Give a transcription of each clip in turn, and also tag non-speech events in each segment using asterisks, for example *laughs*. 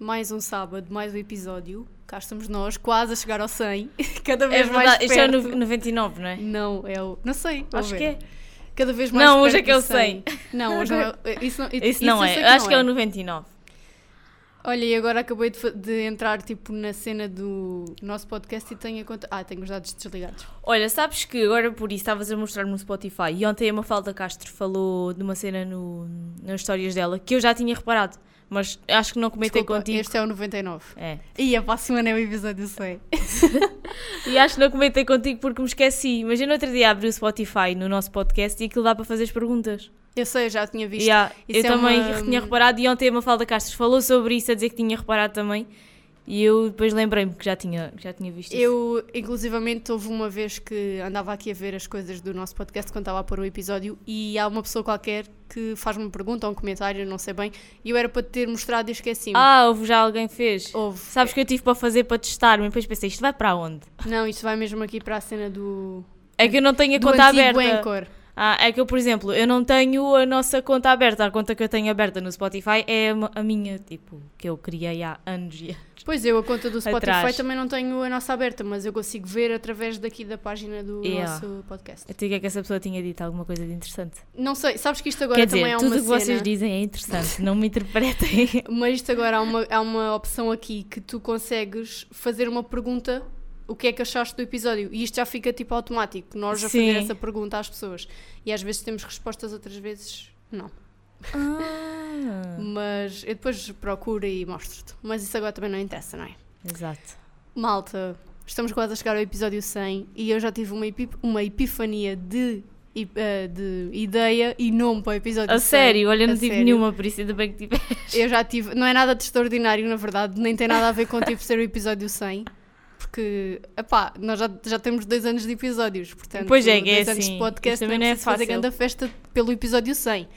mais um sábado, mais um episódio. Cá estamos nós, quase a chegar ao 100. *laughs* Cada É vez mais verdade, isto é o perto. no- 99, não é? Não, é o... Não sei, Acho ver. que é. Cada vez mais Não, hoje é que é o do 100. Não, hoje não é... *laughs* Isso não, Isso não eu é, acho não que é o 99. Olha, e agora acabei de, de entrar tipo na cena do nosso podcast e tenho a conta. Ah, tenho os dados desligados. Olha, sabes que agora por isso estavas a mostrar no Spotify e ontem a Mafalda Castro falou de uma cena no, nas histórias dela que eu já tinha reparado, mas acho que não comentei Desculpa, contigo. este é o 99. É. E a próxima é o episódio 100. *laughs* E acho que não comentei contigo porque me esqueci. Mas eu no outro dia abri o Spotify no nosso podcast e aquilo dá para fazer as perguntas. Eu sei, eu já tinha visto. Yeah, Isso eu é também uma- tinha reparado e ontem a Mafalda Castro falou sobre isso, a dizer que tinha reparado também. E eu depois lembrei-me que já tinha, que já tinha visto isso. Eu, inclusivamente, houve uma vez que andava aqui a ver as coisas do nosso podcast quando estava a pôr o episódio e há uma pessoa qualquer que faz uma pergunta ou um comentário, não sei bem, e eu era para te ter mostrado e esqueci-me. Ah, houve já alguém fez. Houve. Sabes que eu tive para fazer para testar, mas depois pensei, isto vai para onde? Não, isto vai mesmo aqui para a cena do. É que eu não tenho a do conta aberta. Anchor. Ah, é que eu, por exemplo, eu não tenho a nossa conta aberta. A conta que eu tenho aberta no Spotify é a minha, tipo, que eu criei há anos. e- Pois eu, a conta do Spotify Atrás. também não tenho a nossa aberta, mas eu consigo ver através daqui da página do Yeah. nosso podcast. Eu que é que essa pessoa tinha dito alguma coisa de interessante. Não sei, sabes que isto agora Quer também dizer, tudo uma o que vocês dizem é interessante, *laughs* não me interpretem. mas isto agora há uma, há uma opção aqui que tu consegues fazer uma pergunta, o que é que achaste do episódio? E isto já fica tipo automático, nós já fazer essa pergunta às pessoas. E às vezes temos respostas, outras vezes não. Ah, *laughs* Mas eu depois procuro e mostro-te. Mas isso agora também não interessa, não é? exato. Malta, estamos quase a chegar ao episódio 100 e eu já tive uma, uma epifania de, eh, de ideia e nome para o episódio A 100. sério, olha, não A tive sério. nenhuma, por isso ainda bem que tiveste. Eu já tive, não é nada de extraordinário, na verdade, nem tem nada a ver com tipo ser o episódio 100. Porque, epá, nós já, já temos dois anos de episódios, portanto, Pois é, que é dois anos assim, de podcast também não é fazer grande festa pelo episódio 100.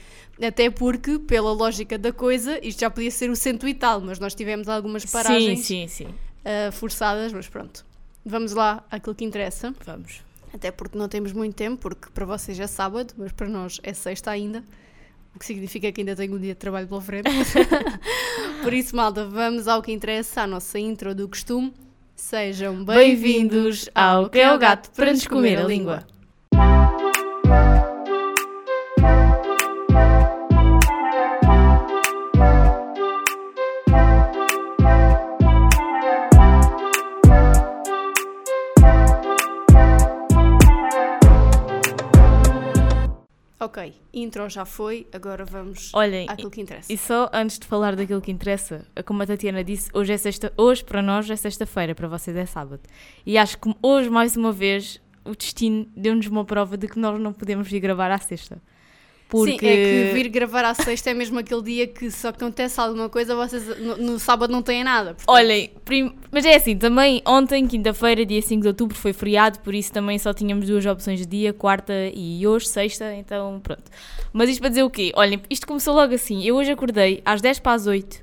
Até porque, pela lógica da coisa, isto já podia ser o cento e tal, mas nós tivemos algumas paragens Sim, sim, sim. uh, forçadas, mas pronto. Vamos lá àquilo que interessa. Vamos. Até porque não temos muito tempo, porque para vocês é sábado, mas para nós é sexta ainda. O que significa que ainda tenho um dia de trabalho pela frente. *laughs* Por isso, malta, vamos ao que interessa, à nossa intro do costume. Sejam bem-vindos ao Que é o Gato para nos comer a língua. Ok, intro já foi, agora vamos Olhem, àquilo que interessa. E só antes de falar daquilo que interessa, como a Tatiana disse, hoje é sexta, hoje para nós é sexta-feira, para vocês é sábado. E acho que hoje, mais uma vez, o destino deu-nos uma prova de que nós não podemos vir gravar à sexta. Porque Sim, é que vir gravar à sexta é mesmo aquele dia que se acontece alguma coisa, vocês no, no sábado não têm nada. portanto- Olhem, prim- mas é assim, também ontem, quinta-feira, dia 5 de outubro, foi feriado, por isso também só tínhamos duas opções de dia, quarta e hoje, sexta, então pronto. Mas isto para dizer o quê? Olhem, isto começou logo assim, eu hoje acordei às 10 para as 8,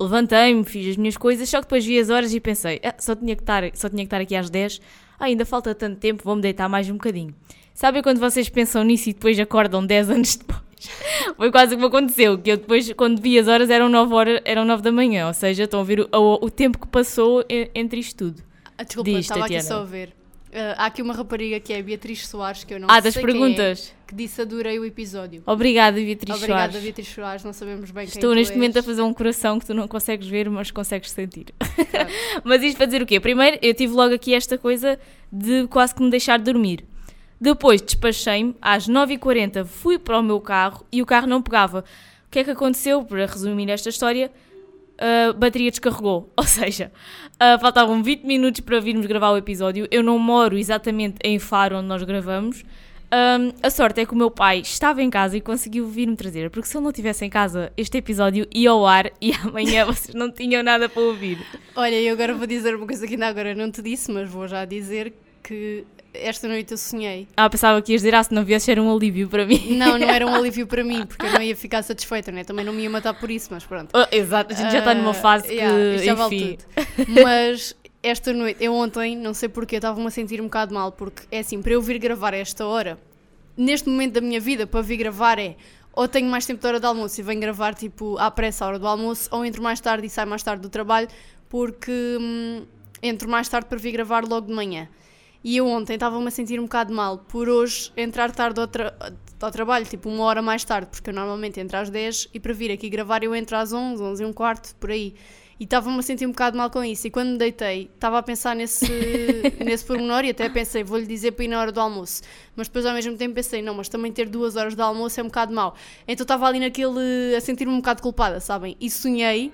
levantei-me, fiz as minhas coisas, só que depois vi as horas e pensei, "Ah, só, tinha que estar, só tinha que estar aqui às 10, ah, ainda falta tanto tempo, vou-me deitar mais um bocadinho. Sabem quando vocês pensam nisso e depois acordam 10 anos depois? *laughs* Foi quase o que me aconteceu, que eu depois, quando vi as horas, eram 9, horas, eram 9 da manhã, ou seja, estão a ver o, o- o tempo que passou entre isto tudo. Ah, desculpa, Diz, estava aqui Tatiana. só a ver. Ah, há aqui uma rapariga que é a Beatriz Soares, que eu não ah, sei das quem perguntas. é, que disse adorei o episódio. Obrigada, Beatriz Obrigada, Soares. Beatriz Soares, não sabemos bem Estou neste tu momento a és. fazer um coração que tu não consegues ver, mas consegues sentir. *laughs* mas isto para dizer o quê? Primeiro, eu tive logo aqui esta coisa de quase que me deixar dormir. Depois despachei-me, às 9h40 fui para o meu carro e o carro não pegava. O que é que aconteceu? Para resumir esta história, a bateria descarregou. *laughs* Ou seja, ah, faltavam 20 minutos para virmos gravar o episódio. Eu não moro exatamente em Faro, onde nós gravamos. Ahm, a sorte é que o meu pai estava em casa e conseguiu vir-me trazer, porque se ele não estivesse em casa, este episódio ia ao ar e *laughs* amanhã vocês não tinham nada para ouvir. Olha, eu agora vou dizer uma coisa que ainda agora não te disse, mas vou já dizer que esta noite eu sonhei. Ah, pensava que ias dizer, ah, se não viesse era um alívio para mim. Não, não era um *laughs* alívio para mim, porque eu não ia ficar satisfeita, né? Também não me ia matar por isso, mas pronto. Oh, exato, a gente já está numa Ah, fase que, yeah, isto já vale enfim, tudo. *laughs* Mas esta noite, eu ontem, não sei porquê, estava-me a sentir um bocado mal, porque é assim, para eu vir gravar a esta hora, neste momento da minha vida, para vir gravar é ou tenho mais tempo de hora de almoço e venho gravar tipo à pressa a hora do almoço, ou entro mais tarde e saio mais tarde do trabalho, porque hum, entro mais tarde para vir gravar logo de manhã. E eu ontem estava-me a sentir um bocado mal por hoje entrar tarde ao, tra ao, trabalho, tipo uma hora mais tarde, porque eu normalmente entro às 10 e para vir aqui gravar eu entro às 11, 11 e um quarto, por aí. E estava-me a sentir um bocado mal com isso. E quando me deitei, estava a pensar nesse, *laughs* nesse pormenor e até pensei, vou-lhe dizer para ir na hora do almoço. Mas depois ao mesmo tempo pensei, não, mas também ter duas horas de almoço é um bocado mau. Então estava ali naquele. a sentir-me um bocado culpada, sabem? E sonhei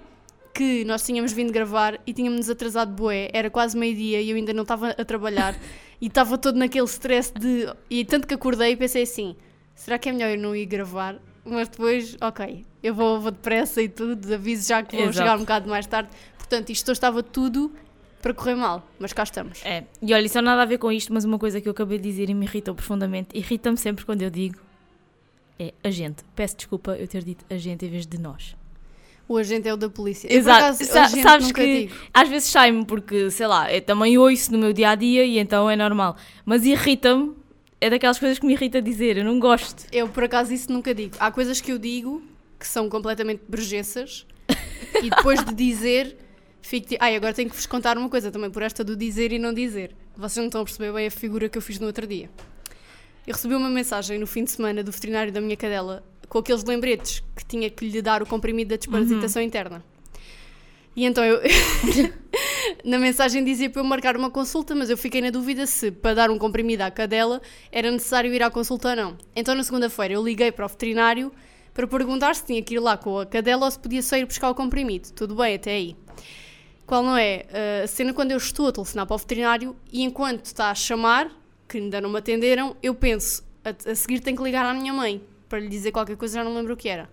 que nós tínhamos vindo gravar e tínhamos atrasado bué, era quase meio-dia e eu ainda não estava a trabalhar *laughs* e estava todo naquele stress de. E tanto que acordei e pensei assim: será que é melhor eu não ir gravar? Mas depois, ok, eu vou, vou depressa e tudo, aviso já que vou Exato. chegar um bocado mais tarde. Portanto, isto estava tudo para correr mal, mas cá estamos. É, e olha, isso não nada a ver com isto, mas uma coisa que eu acabei de dizer e me irritou profundamente, irrita-me sempre quando eu digo é a gente. Peço desculpa eu ter dito a gente em vez de nós. O agente é o da polícia. Exato. Sa sabes que digo. às vezes sai-me porque, sei lá, eu também ouço no meu dia a dia e então é normal. Mas irrita-me, é daquelas coisas que me irrita dizer, eu não gosto. Eu por acaso isso nunca digo. Há coisas que eu digo que são completamente brejeças e depois de dizer fico tipo, ai, agora tenho que vos contar uma coisa também por esta do dizer e não dizer. Vocês não estão a perceber bem a figura que eu fiz no outro dia. Eu recebi uma mensagem no fim de semana do veterinário da minha cadela com aqueles lembretes que tinha que lhe dar o comprimido da desparasitação uhum. interna. E então eu. *laughs* na mensagem dizia para eu marcar uma consulta, mas eu fiquei na dúvida se para dar um comprimido à cadela era necessário ir à consulta ou não. Então na segunda-feira eu liguei para o veterinário para perguntar se tinha que ir lá com a cadela ou se podia só ir buscar o comprimido. Tudo bem até aí. Qual não é? A cena quando eu estou a telefonar para o veterinário e enquanto está a chamar, que ainda não me atenderam, eu penso, a, a seguir tenho que ligar à minha mãe para lhe dizer qualquer coisa, já não lembro o que era.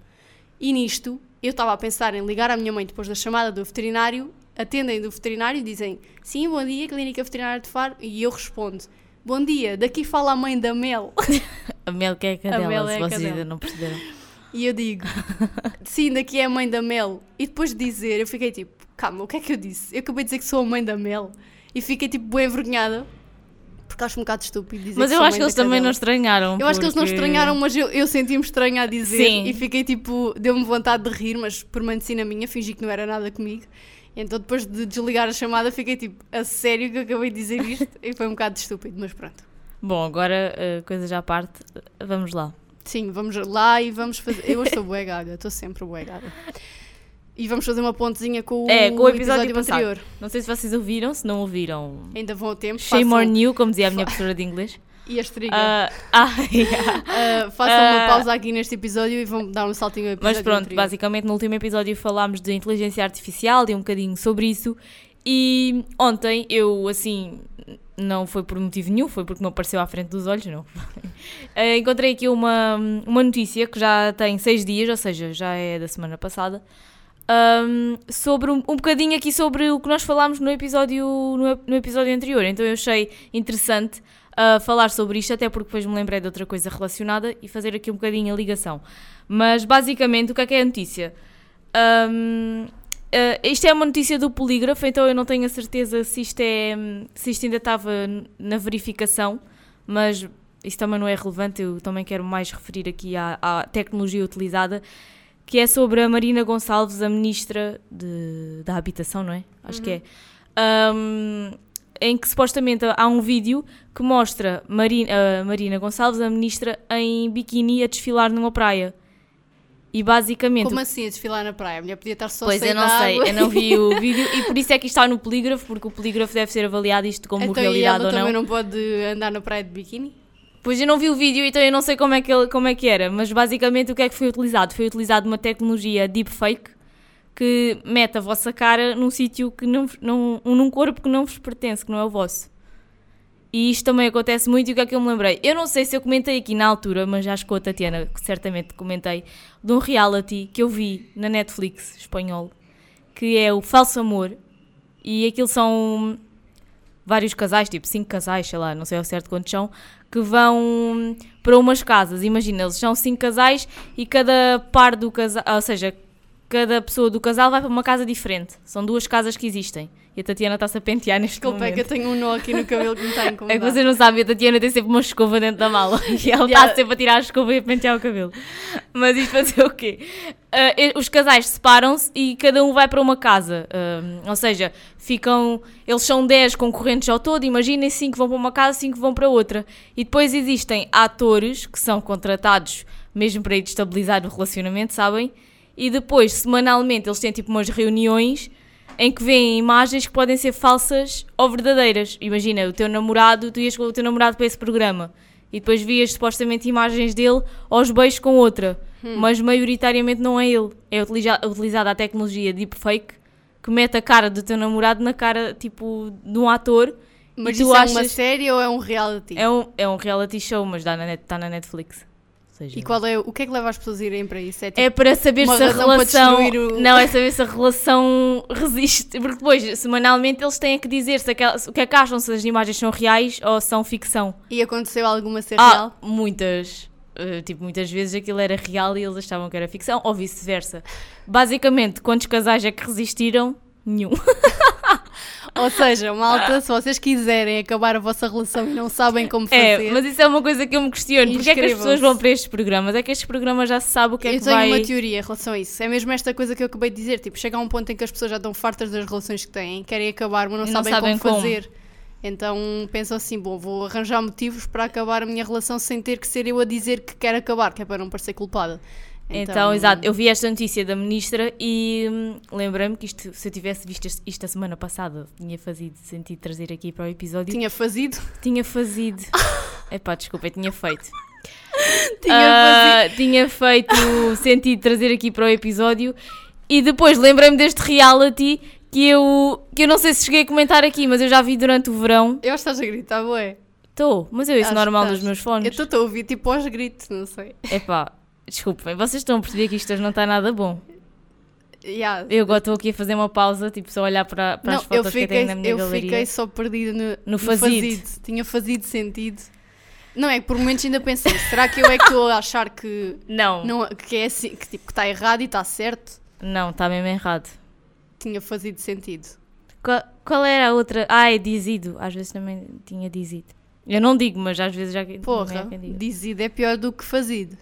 E nisto, eu estava a pensar em ligar à minha mãe depois da chamada do veterinário, atendem do veterinário e dizem: Sim, bom dia, Clínica Veterinária de Faro. E eu respondo: Bom dia, daqui fala a mãe da Mel. *laughs* a Mel que é a cadela, a Mel é se vocês ainda não perceberam. E eu digo: *laughs* Sim, daqui é a mãe da Mel. E depois de dizer, eu fiquei tipo: Calma, o que é que eu disse? Eu acabei de dizer que sou a mãe da Mel. E fiquei tipo bem envergonhada porque acho um bocado estúpido dizer Mas eu acho que eles também não estranharam. Eu porque... acho que eles não estranharam, mas eu, eu senti-me estranha a dizer Sim. e fiquei tipo, deu-me vontade de rir, mas por medicina minha fingi que não era nada comigo. Então depois de desligar a chamada fiquei tipo, a sério que eu acabei de dizer isto? e foi um bocado estúpido, mas pronto. Bom, agora, uh, coisas à parte, vamos lá. Sim, vamos lá e vamos fazer. Eu estou bué gaga, estou sempre bué gaga. E vamos fazer uma pontezinha com o, é, com o episódio, episódio anterior. Não sei se vocês ouviram, se não ouviram. Ainda vão a tempo. Shame façam... or new, como dizia a minha professora de inglês. *laughs* E a estriga. Uh, ah, *laughs* yeah. uh, façam uh, uma pausa aqui neste episódio e vão dar um saltinho ao episódio Mas pronto, anterior. basicamente no último episódio falámos de inteligência artificial e um bocadinho sobre isso. E ontem eu, assim, não foi por motivo nenhum, foi porque não apareceu à frente dos olhos, não. *laughs* encontrei aqui uma, uma notícia que já tem seis dias, ou seja, já é da semana passada, um, sobre um, um bocadinho aqui sobre o que nós falámos no episódio, no, no episódio anterior. Então eu achei interessante uh, falar sobre isto, até porque depois me lembrei de outra coisa relacionada e fazer aqui um bocadinho a ligação. Mas basicamente, o que é que é a notícia? Um, uh, ah, isto é uma notícia do polígrafo, então eu não tenho a certeza se isto, é, se isto ainda estava na verificação, mas isso também não é relevante. Eu também quero mais referir aqui à, à tecnologia utilizada que é sobre a Marina Gonçalves, a ministra de, da Habitação, não é? Acho uhum. que é. Um, em que supostamente há um vídeo que mostra Marina, a Marina Gonçalves, a ministra, em biquíni a desfilar numa praia. E basicamente. Como assim a desfilar na praia? A mulher podia estar só Pois eu não sei, eu não vi o *laughs* vídeo e por isso é que isto está no polígrafo, porque o polígrafo deve ser avaliado isto como então, realidade ou não. também não pode andar na praia de biquíni? Pois eu não vi o vídeo, então eu não sei como é, que ele, como é que era, mas basicamente o que é que foi utilizado? Foi utilizado uma tecnologia deepfake que mete a vossa cara num sítio que não, não. num corpo que não vos pertence, que não é o vosso. E isto também acontece muito e o que é que eu me lembrei? Eu não sei se eu comentei aqui na altura, mas acho que a Tatiana certamente comentei, de um reality que eu vi na Netflix espanhol, que é o Falso Amor. E aquilo são vários casais, tipo cinco casais, sei lá, não sei ao certo quantos são, que vão para umas casas. Imagina, eles são cinco casais e cada par do casal, ou seja, cada pessoa do casal vai para uma casa diferente. São duas casas que existem. E a Tatiana está-se a pentear neste Desculpa, é momento. que eu tenho um nó aqui no cabelo que me está a incomodar. *laughs* É que vocês não sabem, a Tatiana tem sempre uma escova dentro da mala *laughs* e ela está sempre a tirar a escova e a pentear o cabelo. Mas isto dizer o quê? E- os casais separam-se e cada um vai para uma casa. Ah, ou seja, ficam. Eles são 10 concorrentes ao todo, imaginem 5 vão para uma casa, 5 vão para outra. E depois existem atores que são contratados mesmo para ir estabilizar o relacionamento, sabem? E depois, semanalmente, eles têm tipo umas reuniões em que vêem imagens que podem ser falsas ou verdadeiras. Imagina, o teu namorado, tu ias com o teu namorado para esse programa e depois vias supostamente imagens dele aos beijos com outra, mas maioritariamente não é ele. É utiliza- utilizada a tecnologia deepfake que mete a cara do teu namorado na cara tipo de um ator. Mas e tu isso é uma achas- série ou é um reality? É um, é um reality show, mas dá na net, está na Netflix. Seja, E qual é, o que é que leva as pessoas a irem para isso? É tipo, É para saber se a relação. o- Não, é saber se a relação *laughs* resiste. Porque depois, semanalmente, eles têm que dizer se aquela- o que é que acham, se as imagens são reais ou são ficção. E aconteceu alguma ser Ah, real? muitas. Uh, tipo, muitas vezes aquilo era real e eles achavam que era ficção, ou vice-versa. Basicamente, quantos casais é que resistiram? Nenhum. *laughs* Ou seja, malta, se vocês quiserem acabar a vossa relação e não sabem como fazer, É, mas isso é uma coisa que eu me questiono. Porquê é que as pessoas vão para estes programas? É que estes programas já se sabe o que é eu que tenho vai... uma teoria em relação a isso. É mesmo esta coisa que eu acabei de dizer. Tipo, chega a um ponto em que as pessoas já estão fartas das relações que têm, querem acabar, mas não, não sabem, sabem como como. fazer. Então pensam assim: bom, vou arranjar motivos para acabar a minha relação sem ter que ser eu a dizer que quero acabar, que é para não parecer culpada. Então, exato, eu vi esta notícia da ministra e hum, lembrei-me que isto, se eu tivesse visto isto, isto a semana passada, tinha fazido sentido trazer aqui para o episódio. tinha fazido. Tinha fazido. *laughs* Epá, desculpa, eu tinha feito. Tinha Ah, tinha feito sentido trazer aqui para o episódio e depois lembrei-me deste reality que eu, que eu não sei se cheguei a comentar aqui, mas eu já vi durante o verão. Eu estás a gritar, ué. Estou, mas eu isso Acho normal nos meus Eu fones. estou a ouvir tipo aos gritos, não sei. Epá, desculpem, vocês estão a perceber que isto hoje não está nada bom. Yeah. Eu agora estou aqui a fazer uma pausa, tipo, só olhar para, para Não, as eu fotos que eu fiquei, tenho na minha eu galeria. fiquei só perdida no, No fazido. Tinha fazido sentido. Não é que por momentos ainda pensei, será que eu é que estou a achar que, Não, não, não, que é assim, que tipo, que está errado e está certo? está mesmo errado. Tinha fazido sentido. Qual, qual era a outra? Ah, é dizido. Às vezes também tinha dizido. Eu não digo, mas às vezes já também Porra, diga. dizido é pior do que fazido.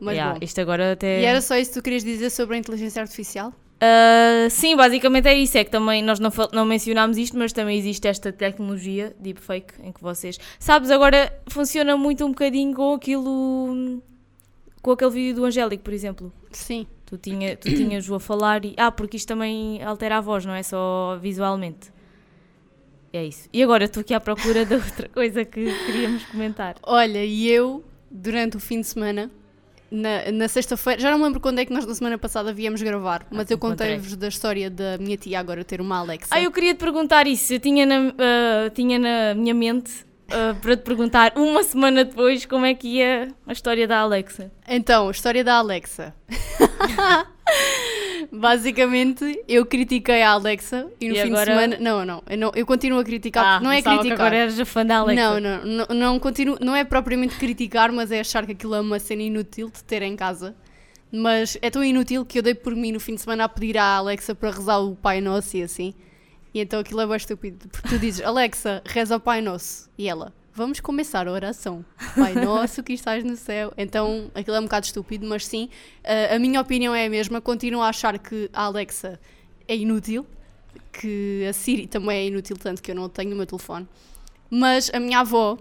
Mas Yeah, bom. isto agora até. E era só isso que tu querias dizer sobre a inteligência artificial? Ah, sim, basicamente é isso. É que também nós não, não mencionámos isto, mas também existe esta tecnologia deepfake em que vocês. Sabes, agora funciona muito um bocadinho com aquilo. com aquele vídeo do Angélico, por exemplo. Sim. Tu, tinha, tu tinhas-o a falar e. Ah, porque isto também altera a voz, não é só visualmente. É isso. E agora estou aqui à procura de outra coisa que queríamos comentar. Olha, e eu, durante o fim de semana, na, na sexta-feira, já não me lembro quando é que nós na semana passada viemos gravar, mas eu contei-vos da história da minha tia agora ter uma Alexa. Ah, eu queria te perguntar isso. Eu tinha na, ah, tinha na minha mente ah, para te perguntar uma semana depois como é que ia a história da Alexa. Então, a história da Alexa. *laughs* Basicamente, eu critiquei a Alexa e no E fim agora- de semana. Não, não, eu, não, eu continuo a criticar. não é Ah, criticar. agora eras a fã da Alexa. Não, não, não, não, continuo, não é propriamente criticar, mas é achar que aquilo é uma cena inútil de ter em casa. Mas é tão inútil que eu dei por mim no fim de semana a pedir à Alexa para rezar o Pai Nosso e assim. E então aquilo é bem estúpido. Porque tu dizes, Alexa, reza o Pai Nosso. E ela, vamos começar a oração. Pai Nosso que estás no céu. Então aquilo é um bocado estúpido, mas sim, a- a minha opinião é a mesma. Continuo a achar que a Alexa é inútil. Que a Siri também é inútil, tanto que eu não tenho no meu telefone. Mas a minha avó,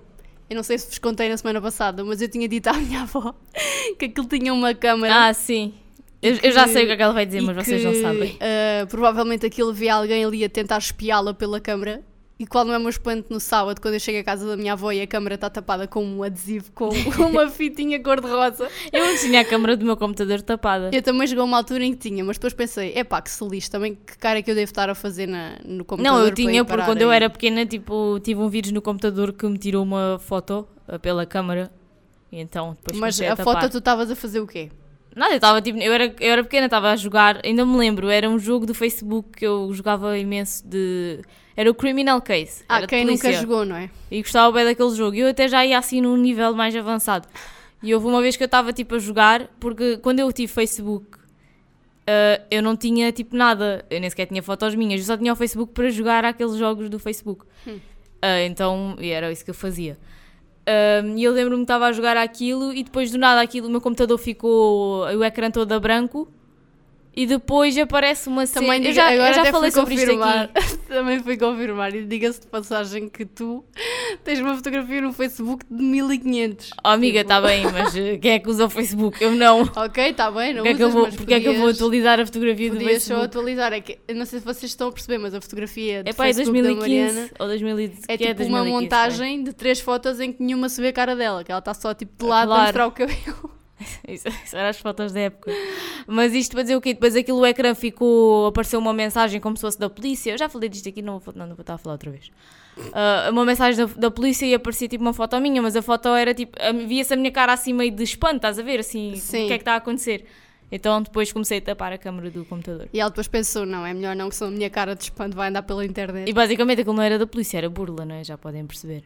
eu não sei se vos contei na semana passada, mas eu tinha dito à minha avó *laughs* que aquilo tinha uma câmara. Ah, sim. Eu, eu já que- sei o que é que ela vai dizer, mas vocês não que, sabem. ah, provavelmente aquilo via alguém ali a tentar espiá-la pela câmara. E qual não é o meu espanto no sábado, quando eu chego à casa da minha avó e a câmara está tapada com um adesivo com *laughs* uma fitinha cor-de-rosa. Eu não tinha a câmera do meu computador tapada. Eu também chegou a uma altura em que tinha, mas depois pensei, epá, que se lixe, também que cara é que eu devo estar a fazer na, no computador. Não, eu tinha, porque quando eu aí? era pequena, tipo, tive um vírus no computador que me tirou uma foto ah, pela câmara. E então depois Mas a, a, foto tu estavas a fazer o quê? Nada, eu estava tipo, eu era, eu era pequena, estava a jogar, ainda me lembro, era um jogo do Facebook que eu jogava imenso de. Era o Criminal Case. Ah, quem nunca jogou, não é? E gostava bem daquele jogo. Eu até já ia assim num nível mais avançado. E houve uma vez que eu estava tipo a jogar, porque quando eu tive Facebook, ah, eu não tinha tipo nada, eu nem sequer tinha fotos minhas, eu só tinha o Facebook para jogar aqueles jogos do Facebook. Hum. Ah, então, era isso que eu fazia. E eu lembro-me que estava a jogar aquilo e depois do nada aquilo, o meu computador ficou o ecrã todo a branco e depois aparece uma cena. Também eu já, eu agora já até falei sobre isto confirmar. aqui. *laughs* Também fui confirmar e diga-se de passagem que tu tens uma fotografia no Facebook de 1500. Oh, amiga, Tipo, está bem, mas eh, quem é que usa o Facebook? Eu não. Ok, está bem, não Porque é que eu usas, vou, porque é que eu vou podias- atualizar a fotografia do Podias só Facebook? atualizar, é que não sei se vocês estão a perceber, mas a fotografia do É pá, é Facebook da 2015 Mariana ou 2015. é que tipo 2015, uma é. montagem de três fotos em que nenhuma se vê a cara dela, que ela está só tipo de lado a Claro. mostrar o cabelo. *laughs* Isso, isso eram as fotos da época. Mas isto para dizer o quê? Depois aquilo o ecrã ficou. apareceu uma mensagem como se fosse da polícia. Eu já falei disto aqui, não vou, não, não vou estar a falar outra vez. Ah, uma mensagem da, da polícia e aparecia tipo uma foto minha, mas a foto era tipo. Via-se a minha cara assim meio de espanto, estás a ver? Assim, Sim. o que é que está a acontecer? Então depois comecei a tapar a câmera do computador. E ela depois pensou, não, é melhor não, que só a minha cara de espanto vai andar pela internet. E basicamente aquilo não era da polícia, era burla, não é? Já podem perceber.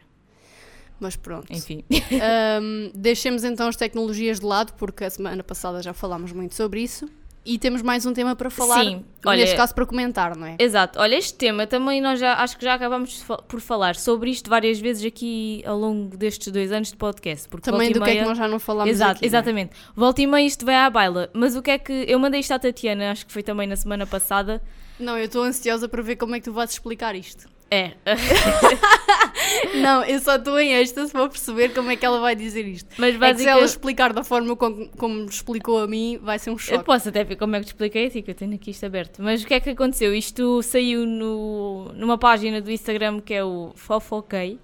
Mas pronto. Enfim. Ahm, deixemos então as tecnologias de lado, porque a semana passada já falámos muito sobre isso. E temos mais um tema para falar, Sim, olha- neste caso para comentar, não é? Exato. Olha, este tema também nós já acho que já acabamos por falar sobre isto várias vezes aqui ao longo destes dois anos de podcast. Porque Também do e que é que meia- nós já não falámos Exato, aqui. é? exatamente. Volta e meia isto vai à baila. Mas o que é que. Eu mandei isto à Tatiana, acho que foi também na semana passada. Não, eu estou ansiosa para ver como é que tu vais explicar isto. É. *laughs* Não, eu só estou em êxtase para perceber como é que ela vai dizer isto. Mas É que se ela basicamente. explicar da forma como, como explicou a mim, vai ser um Eu choque. posso até ver como é que te expliquei assim, que eu tenho aqui isto aberto. Mas o que é que aconteceu? Isto saiu no, numa página do Instagram que é o Fofoquei.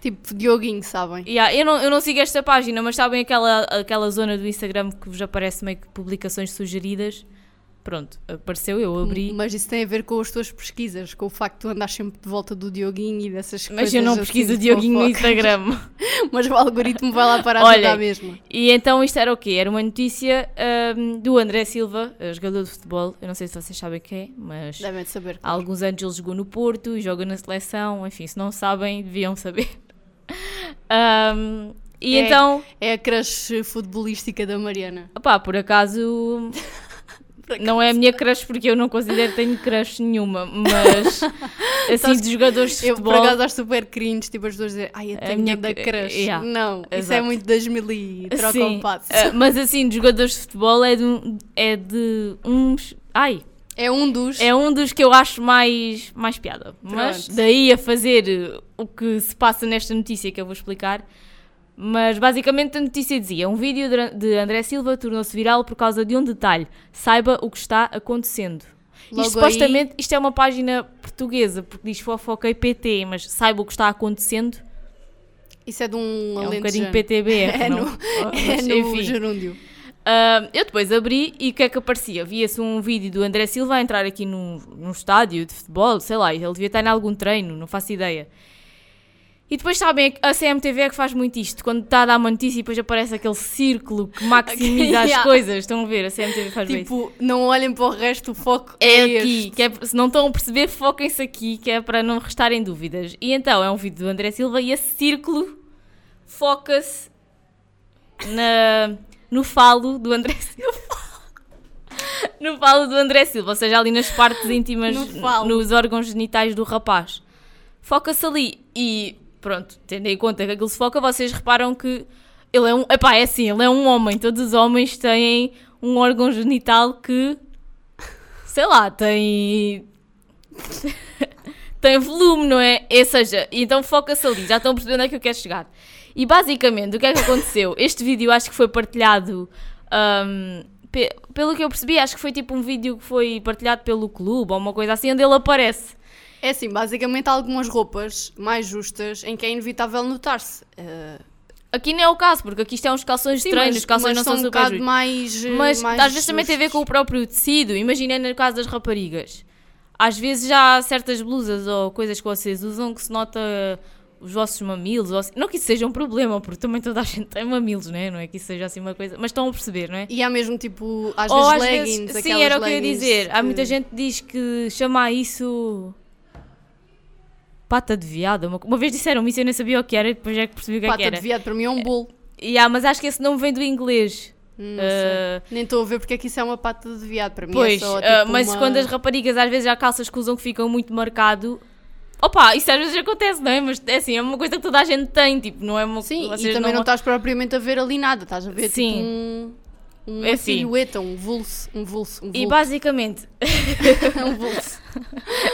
Tipo, Dioguinho, sabem? Yeah, eu, não, eu não sigo esta página, mas sabem aquela, aquela zona do Instagram que vos aparece meio que publicações sugeridas? Pronto, apareceu, eu abri. Mas isso tem a ver com as tuas pesquisas, com o facto de tu andares sempre de volta do Dioguinho e dessas coisas. Mas eu não assim pesquiso o Dioguinho no. Instagram. *laughs* Mas o algoritmo vai lá parar Olha, à mesma. E então isto era o quê? Era uma notícia ahm, do André Silva, eh, jogador de futebol. Eu não sei se vocês sabem quem é, mas Devem de saber. há alguns anos ele jogou no Porto, joga na seleção. Enfim, se não sabem, deviam saber. Ahm, *laughs* e É. então, É a crush futebolística da Mariana. opá, por acaso não é a minha crush porque eu não considero que tenho crush nenhuma, mas *laughs* assim de jogadores de Eu, por futebol. acho super cringe, tipo, as pessoas dizem, ai, eu A tenho minha da cr- crush. yeah, Não, isso é exato. muito 2000 e troca Sim, o passo. ah, mas assim, de jogadores de futebol é de, um- é de uns. Ai, É um dos. É um dos que eu acho mais, mais piada. Mas Pronto. daí a fazer o que se passa nesta notícia que eu vou explicar. Mas basicamente a notícia dizia: um vídeo de- André Silva tornou-se viral por causa de um detalhe. Saiba o que está acontecendo. Logo isto supostamente isto é uma página portuguesa, porque diz fofoquei PT, mas saiba o que está acontecendo. Isso é de um É um bocadinho PTBR, *laughs* É não? no- Oh, É no gerúndio. Ah, eu depois abri e o que é que aparecia? Via-se um vídeo do André Silva a entrar aqui num, num estádio de futebol, sei lá, ele devia estar em algum treino, não faço ideia. E depois sabem, a CMTV é que faz muito isto, quando está a dar uma notícia e depois aparece aquele círculo que maximiza *laughs* as Yeah. coisas. Estão a ver? A CMTV faz bem isso. Tipo, não olhem para o resto, o foco É é, aqui, que é, se não estão a perceber, foquem-se aqui, que é para não restarem dúvidas. E então, é um vídeo do André Silva e esse círculo foca-se na, no falo do André *laughs* Silva. no falo do André Silva, ou seja, ali nas partes íntimas, No nos órgãos genitais do rapaz. Foca-se ali e, pronto, tendo em conta que aquilo se foca, vocês reparam que ele é um. Epá, é assim, ele é um homem. Todos os homens têm um órgão genital que. Sei lá, tem. *laughs* tem volume, não é? Ou seja, então foca-se ali. Já estão a perceber onde é que eu quero chegar. E basicamente, o que é que aconteceu? Este vídeo acho que foi partilhado. ahm, pe- pelo que eu percebi, acho que foi tipo um vídeo que foi partilhado pelo clube ou uma coisa assim, onde ele aparece. É assim, basicamente há algumas roupas mais justas em que é inevitável notar-se. Eh, Aqui não é o caso, porque aqui isto é uns calções de sim, treino, mas, os calções mas não são são um super bocado justos. mais. eh, Mas mais às vezes também tem a ver com o próprio tecido. Imaginem no caso das raparigas. Às vezes já há certas blusas ou coisas que vocês usam que se nota os vossos mamilos. ou assim- Não que isso seja um problema, porque também toda a gente tem mamilos, né? não é que isso seja assim uma coisa. Mas estão a perceber, não é? E há mesmo tipo, às vezes leggings. sim, aquelas era o que eu ia leggings dizer. Há muita gente que diz que chama isso pata de viado. Uma, uma vez disseram isso eu nem sabia o que era e depois é que percebi o que é que Pata era. de viado, para mim é um bolo. Yeah, mas acho que esse nome vem do inglês. Não Uh. Nem estou a ver porque é que isso é uma pata de viado. Para mim Pois, é só ah, tipo, mas uma- quando as raparigas às vezes há calças que usam que ficam muito marcado. Opa, isso às vezes acontece, não é? Mas é assim, é uma coisa que toda a gente tem, tipo, não é uma Sim, e também não, estás propriamente a ver ali nada. Estás a ver Sim. tipo um... Uma É assim. silhueta, um vulso, um vulso, um E vulto. Basicamente, *laughs* um vulso.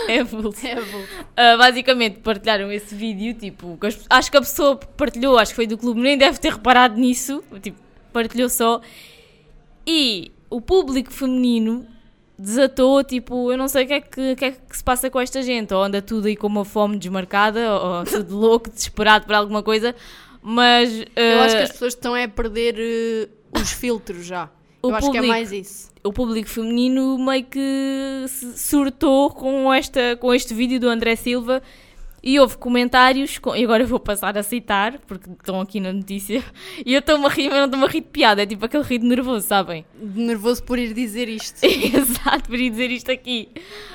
é vulso. É vulso. Ah, basicamente partilharam esse vídeo, tipo, que as- acho que a pessoa partilhou, acho que foi do clube, nem deve ter reparado nisso, tipo, partilhou só. E o público feminino desatou, tipo, eu não sei o que é que, que, é que se passa com esta gente, ou anda tudo aí com uma fome desmarcada, ou, tudo *laughs* louco, desesperado por alguma coisa, mas... Eu ah, acho que as pessoas estão é a perder eh, os filtros já. O Eu acho que é público- mais isso. O público feminino meio que surtou com, esta, com este vídeo do André Silva e houve comentários, com- e agora eu vou passar a citar, porque estão aqui na notícia, *laughs* e eu estou-me a rir, mas não estou-me a rir de piada, é tipo aquele rir de nervoso, sabem? De nervoso por ir dizer isto. *laughs* Exato, por ir dizer isto aqui.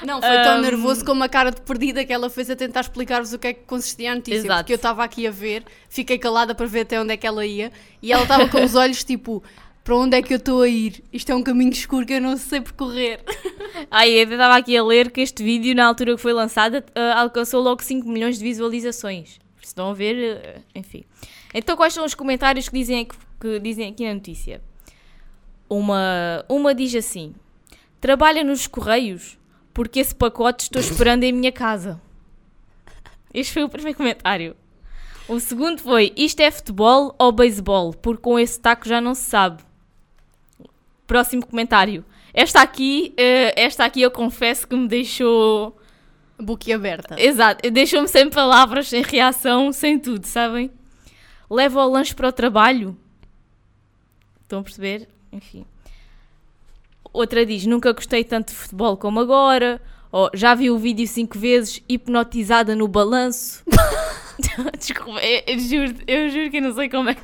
Não, foi tão Ahm. nervoso como a cara de perdida que ela fez a tentar explicar-vos o que é que consistia a notícia. Exato. Porque eu estava aqui a ver, fiquei calada para ver até onde é que ela ia e ela estava com os olhos tipo: para onde é que eu estou a ir? Isto é um caminho escuro que eu não sei percorrer. *laughs* Ai, eu estava aqui a ler que este vídeo, na altura que foi lançado, ah, alcançou logo 5 milhões de visualizações. Se estão a ver, ah, enfim. Então, quais são os comentários que dizem, aqui- que dizem aqui na notícia? Uma, uma diz assim: Trabalha nos Correios porque esse pacote estou esperando em minha casa. Este foi o primeiro comentário. O segundo foi: Isto é futebol ou beisebol? Porque com esse taco já não se sabe. Próximo comentário. Esta aqui, eh, esta aqui eu confesso que me deixou. Boquiaberta. Exato, deixou-me sem palavras, sem reação, sem tudo, sabem? Levo ao lanche para o trabalho. Estão a perceber? Enfim. Outra diz: Nunca gostei tanto de futebol como agora. Ou já vi o vídeo cinco vezes, hipnotizada no balanço. *laughs* Desculpa, eu, eu juro, eu juro que eu não sei como é que.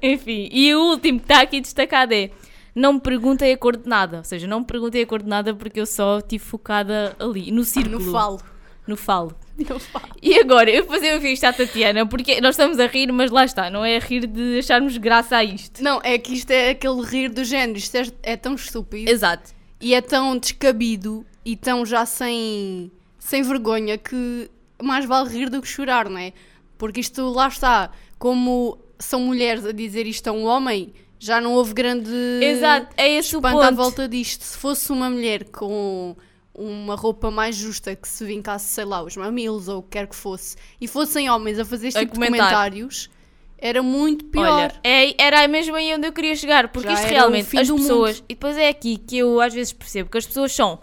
Enfim, e o último que está aqui destacado é: Não me perguntem a coordenada. Ou seja, não me perguntem a coordenada porque eu só estive focada ali, no círculo. No falo. No falo. *laughs* No falo. E agora, eu vou fazer o isto à Tatiana, porque nós estamos a rir, mas lá está, não é a rir de acharmos graça a isto. Não, é que isto é aquele rir do género. Isto é, é tão estúpido Exato. e é tão descabido e tão já sem, sem vergonha que mais vale rir do que chorar, não é? Porque isto lá está, como são mulheres a dizer isto a um homem, já não houve grande Exato, é esse o espanto ponto. à volta disto. Se fosse uma mulher com uma roupa mais justa que se vincasse, sei lá, os mamilos ou o que quer que fosse, e fossem homens a fazer este A tipo de comentar. comentários, era muito pior. Olha, é, era mesmo aí onde eu queria chegar, porque Já isto o realmente, as pessoas, mundo. e depois é aqui que eu às vezes percebo que as pessoas são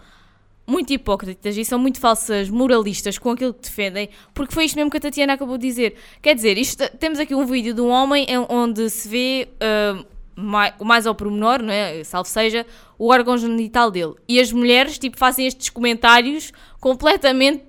muito hipócritas e são muito falsas moralistas com aquilo que defendem, porque foi isto mesmo que a Tatiana acabou de dizer. Quer dizer, isto, temos aqui um vídeo de um homem em- onde se vê ah, mai- mais ao pormenor, não é? salvo seja, o órgão genital dele. E as mulheres tipo, fazem estes comentários completamente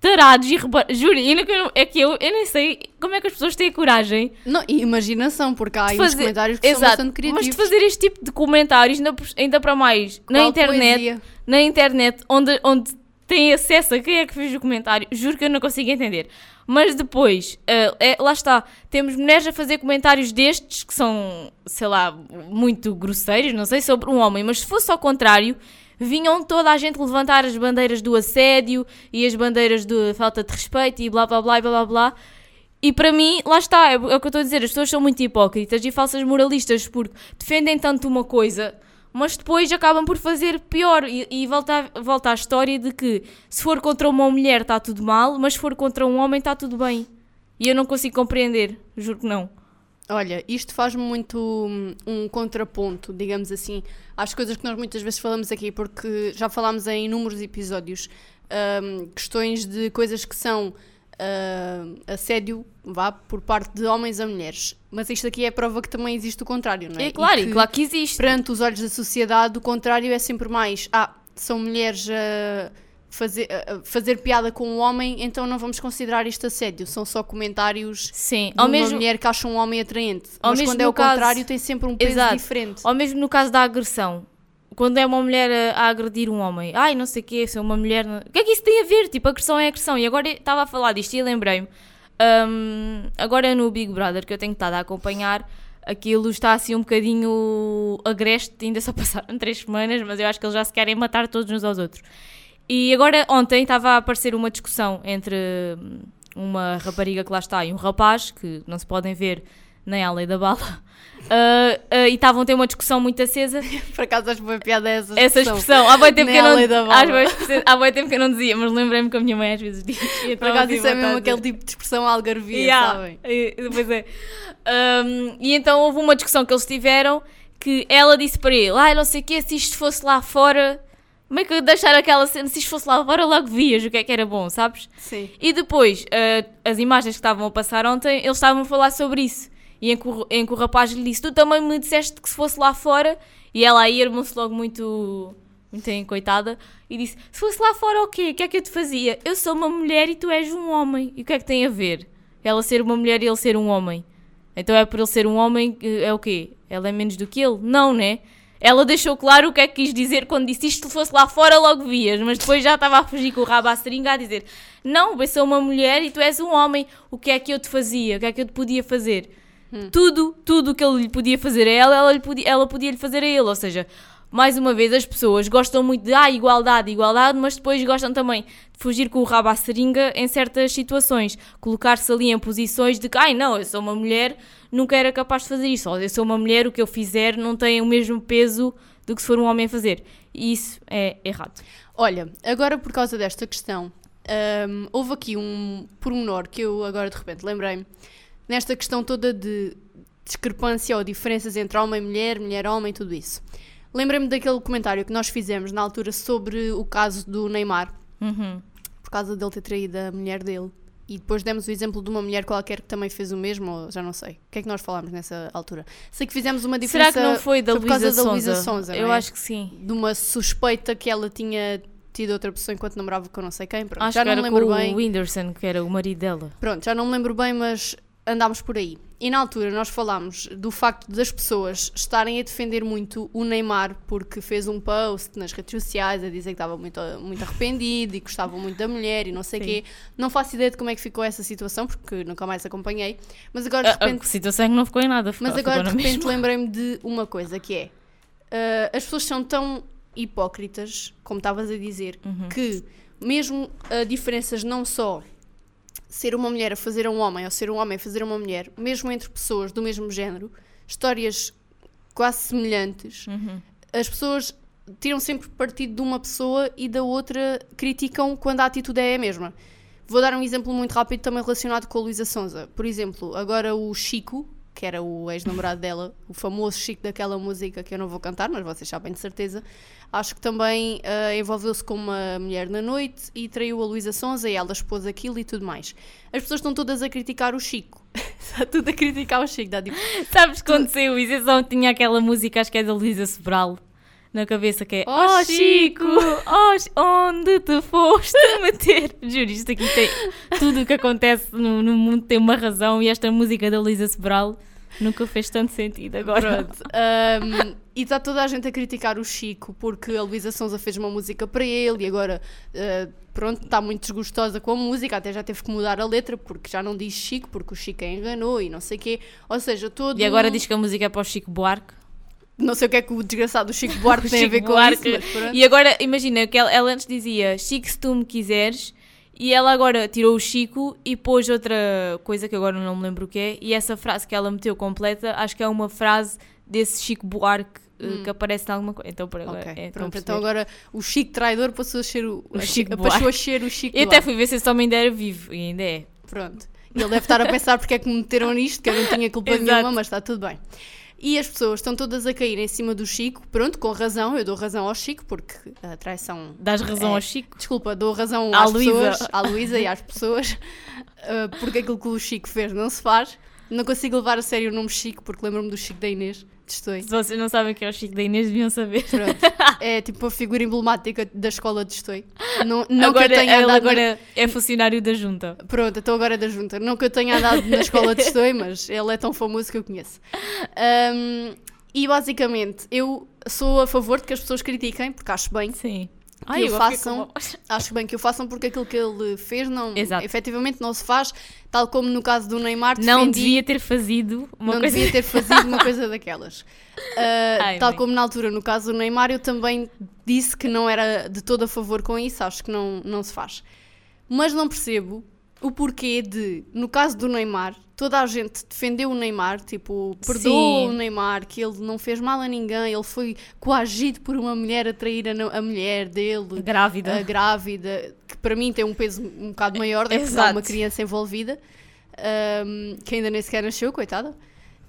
tarados e rebar... Juro, e eu é que eu, eu nem sei como é que as pessoas têm a coragem Não, e imaginação, porque há aí de uns fazer- comentários que são bastante criativos. mas de fazer este tipo de comentários, ainda, ainda para mais, na Qual internet, poesia? na internet, onde, onde tem acesso a quem é que fez o comentário, juro que eu não consigo entender. Mas depois, ah, é- lá está, temos mulheres a fazer comentários destes que são, sei lá, muito grosseiros, não sei, sobre um homem, mas se fosse ao contrário, vinham toda a gente levantar as bandeiras do assédio e as bandeiras da falta de respeito e blá blá blá blá blá blá. E para mim, lá está, é o que eu estou a dizer, as pessoas são muito hipócritas e falsas moralistas porque defendem tanto uma coisa, mas depois acabam por fazer pior. E, e volta, volta à história de que se for contra uma mulher está tudo mal, mas se for contra um homem está tudo bem. E eu não consigo compreender, juro que não. Olha, isto faz-me muito hum, um contraponto, digamos assim, às coisas que nós muitas vezes falamos aqui, porque já falámos em inúmeros episódios, hum, questões de coisas que são hum, assédio, vá, por parte de homens a mulheres. Mas isto aqui é prova que também existe o contrário, não é? É claro, E que, claro que existe. perante os olhos da sociedade, o contrário é sempre mais, ah, são mulheres a fazer, a- fazer piada com um homem, então não vamos considerar isto assédio, são só comentários Sim, de ao uma mesmo, mulher que acha um homem atraente. ao Mas quando é o caso- contrário, tem sempre um peso Exato. diferente. Ou mesmo no caso da agressão. Quando é uma mulher a, agredir um homem. Ai, não sei o quê, se é uma mulher... O que é que isso tem a ver? Tipo, agressão é agressão. E agora estava a falar disto e lembrei-me. hum, agora no Big Brother, que eu tenho estado a acompanhar, aquilo está assim um bocadinho agreste, ainda só *laughs* passaram três semanas, mas eu acho que eles já se querem matar todos uns aos outros. E agora, ontem, estava a aparecer uma discussão entre hum, uma rapariga que lá está e um rapaz, que não se podem ver nem à lei da bala, Uh, uh, e estavam a ter uma discussão muito acesa. *laughs* Por acaso acho que foi piada essa Essa expressão. Há bem tempo que eu não. Há tempo que eu não dizia, mas lembrei-me que a minha mãe às vezes diz. *laughs* Por acaso isso é mesmo aquele tipo de expressão algarvia, yeah, sabem? Pois é. Um, e então houve uma discussão que eles tiveram que ela disse para ele: Ah, não sei o quê, se isto fosse lá fora. Como é que deixar aquela cena? Se isto fosse lá fora, logo vias o que é que era bom, sabes? Sim. E depois, uh, as imagens que estavam a passar ontem, eles estavam a falar sobre isso. E em que, o, em que o rapaz lhe disse: Tu também me disseste que se fosse lá fora. E ela aí irmou-se logo muito, muito coitada e disse: Se fosse lá fora, o quê? O que é que eu te fazia? Eu sou uma mulher e tu és um homem. E o que é que tem a ver? Ela ser uma mulher e ele ser um homem. Então é por ele ser um homem, é o quê? Ela é menos do que ele? Não, né? Ela deixou claro o que é que quis dizer quando disse isto, se fosse lá fora logo vias, mas depois já estava a fugir com o rabo à seringa a dizer: Não, eu sou uma mulher e tu és um homem, o que é que eu te fazia? O que é que eu te podia fazer? Hum. Tudo, tudo o que ele lhe podia fazer a ela, ela, lhe podia, ela podia lhe fazer a ele. Ou seja, mais uma vez, as pessoas gostam muito de ah, igualdade, igualdade, mas depois gostam também de fugir com o rabo à seringa em certas situações. Colocar-se ali em posições de que, ai não, eu sou uma mulher, nunca era capaz de fazer isso. Ou eu sou uma mulher, o que eu fizer não tem o mesmo peso do que se for um homem a fazer. E isso é errado. Olha, agora por causa desta questão, um, houve aqui um pormenor que eu agora de repente lembrei-me nesta questão toda de discrepância ou diferenças entre homem e mulher, mulher-homem, tudo isso. Lembrei-me daquele comentário que nós fizemos na altura sobre o caso do Neymar, uhum. por causa dele ter traído a mulher dele. E depois demos o exemplo de uma mulher qualquer que também fez o mesmo, ou já não sei. O que é que nós falámos nessa altura? Sei que fizemos uma diferença. Será que não foi da foi por causa Luísa da Luísa Sonza? Eu é? acho que sim. De uma suspeita que ela tinha tido outra pessoa enquanto namorava com não sei quem. Pronto, acho já que não era me lembro com bem. o Whindersson, que era o marido dela. Pronto, já não me lembro bem, mas andámos por aí. E na altura nós falámos do facto das pessoas estarem a defender muito o Neymar porque fez um post nas redes sociais a dizer que estava muito, muito arrependido e gostava muito da mulher e não sei o quê. Não faço ideia de como é que ficou essa situação porque nunca mais acompanhei. Mas agora de repente. A, a situação é que não ficou em nada. Ficou, mas agora de repente lembrei-me de uma coisa que é. Uh, as pessoas são tão hipócritas, como estavas a dizer, uhum. que mesmo uh, diferenças não só ser uma mulher a fazer um homem ou ser um homem a fazer uma mulher, mesmo entre pessoas do mesmo género, histórias quase semelhantes, uhum. as pessoas tiram sempre partido de uma pessoa e da outra criticam quando a atitude é a mesma. Vou dar um exemplo muito rápido também relacionado com a Luísa Sonza. Por exemplo, agora o Chico, que era o ex-namorado dela, o famoso Chico daquela música que eu não vou cantar, mas vocês sabem de certeza, acho que também uh, envolveu-se com uma mulher na noite e traiu a Luísa Sonza e ela expôs aquilo e tudo mais. As pessoas estão todas a criticar o Chico. *laughs* Está tudo a criticar o Chico. Dá, tipo, Sabes quando saiu isso? Eu só tinha aquela música, acho que é da Luísa Sobral na cabeça que é Oh, oh Chico, oh, onde te foste *laughs* meter? Juro, isto aqui tem tudo o que acontece no, no, mundo tem uma razão e esta música da Lisa Sebral nunca fez tanto sentido agora. Pronto. Um, e está toda a gente a criticar o Chico porque a Luísa Sonza fez uma música para ele e agora, uh, pronto, está muito desgostosa com a música, até já teve que mudar a letra porque já não diz Chico, porque o Chico a enganou e não sei o quê. Ou seja, todo. E agora diz que a música é para o Chico Buarque. Não sei o que é que o desgraçado do Chico Buarque *laughs* tem Chico a ver com Buarque. isso. e agora, imagina, que ela, ela, antes dizia Chico, se tu me quiseres, e ela agora tirou o Chico e pôs outra coisa que agora não me lembro o que é, e essa frase que ela meteu completa, acho que é uma frase desse Chico Buarque eh, hum. que aparece em alguma coisa. Então, por agora, okay. é, Pronto, então agora o Chico traidor passou a ser o, o Chico passou a ser o Chico E até fui ver se esse homem ainda era vivo, e ainda é. Pronto. Ele deve estar a pensar porque é que me meteram nisto, que eu não tinha culpa *laughs* nenhuma, mas está tudo bem. E as pessoas estão todas a cair em cima do Chico, pronto, com razão, eu dou razão ao Chico, porque a traição. Dás razão é, ao Chico? Desculpa, dou razão à às Luísa. pessoas, à *laughs* Luísa e às pessoas, uh, porque aquilo que o Chico fez não se faz. Não consigo levar a sério o nome Chico, porque lembro-me do Chico da Inês. Destoy. Se vocês não sabem que é o Chico da Inês, deviam saber. Pronto. *laughs* É tipo a figura emblemática da escola de Destoy. Não, não agora, que eu tenha ele andado agora na... é funcionário da junta. Pronto, então agora é da junta. Não que eu tenha andado na escola de Destoy, mas ele é tão famoso que eu conheço. Um, e basicamente, eu sou a favor de que as pessoas critiquem, porque acho bem. Sim. Ai, o eu fiquei façam. *laughs* Acho bem que o façam porque aquilo que ele fez não, Exato. efetivamente não se faz, tal como no caso do Neymar Não defendi- devia ter fazido uma não coisa. devia ter *laughs* fazido uma coisa daquelas. Ah, Ai, tal mãe. como na altura, no caso do Neymar, eu também disse que não era de todo a favor com isso, acho que não, não se faz. Mas não percebo o porquê de, no caso do Neymar, toda a gente defendeu o Neymar, tipo, perdoa Sim. o Neymar, que ele não fez mal a ninguém, ele foi coagido por uma mulher a trair a, a mulher dele Grávida. a grávida, que para mim tem um peso um bocado maior, deve ser uma Exato. criança envolvida, ahm, que ainda nem sequer nasceu, coitada.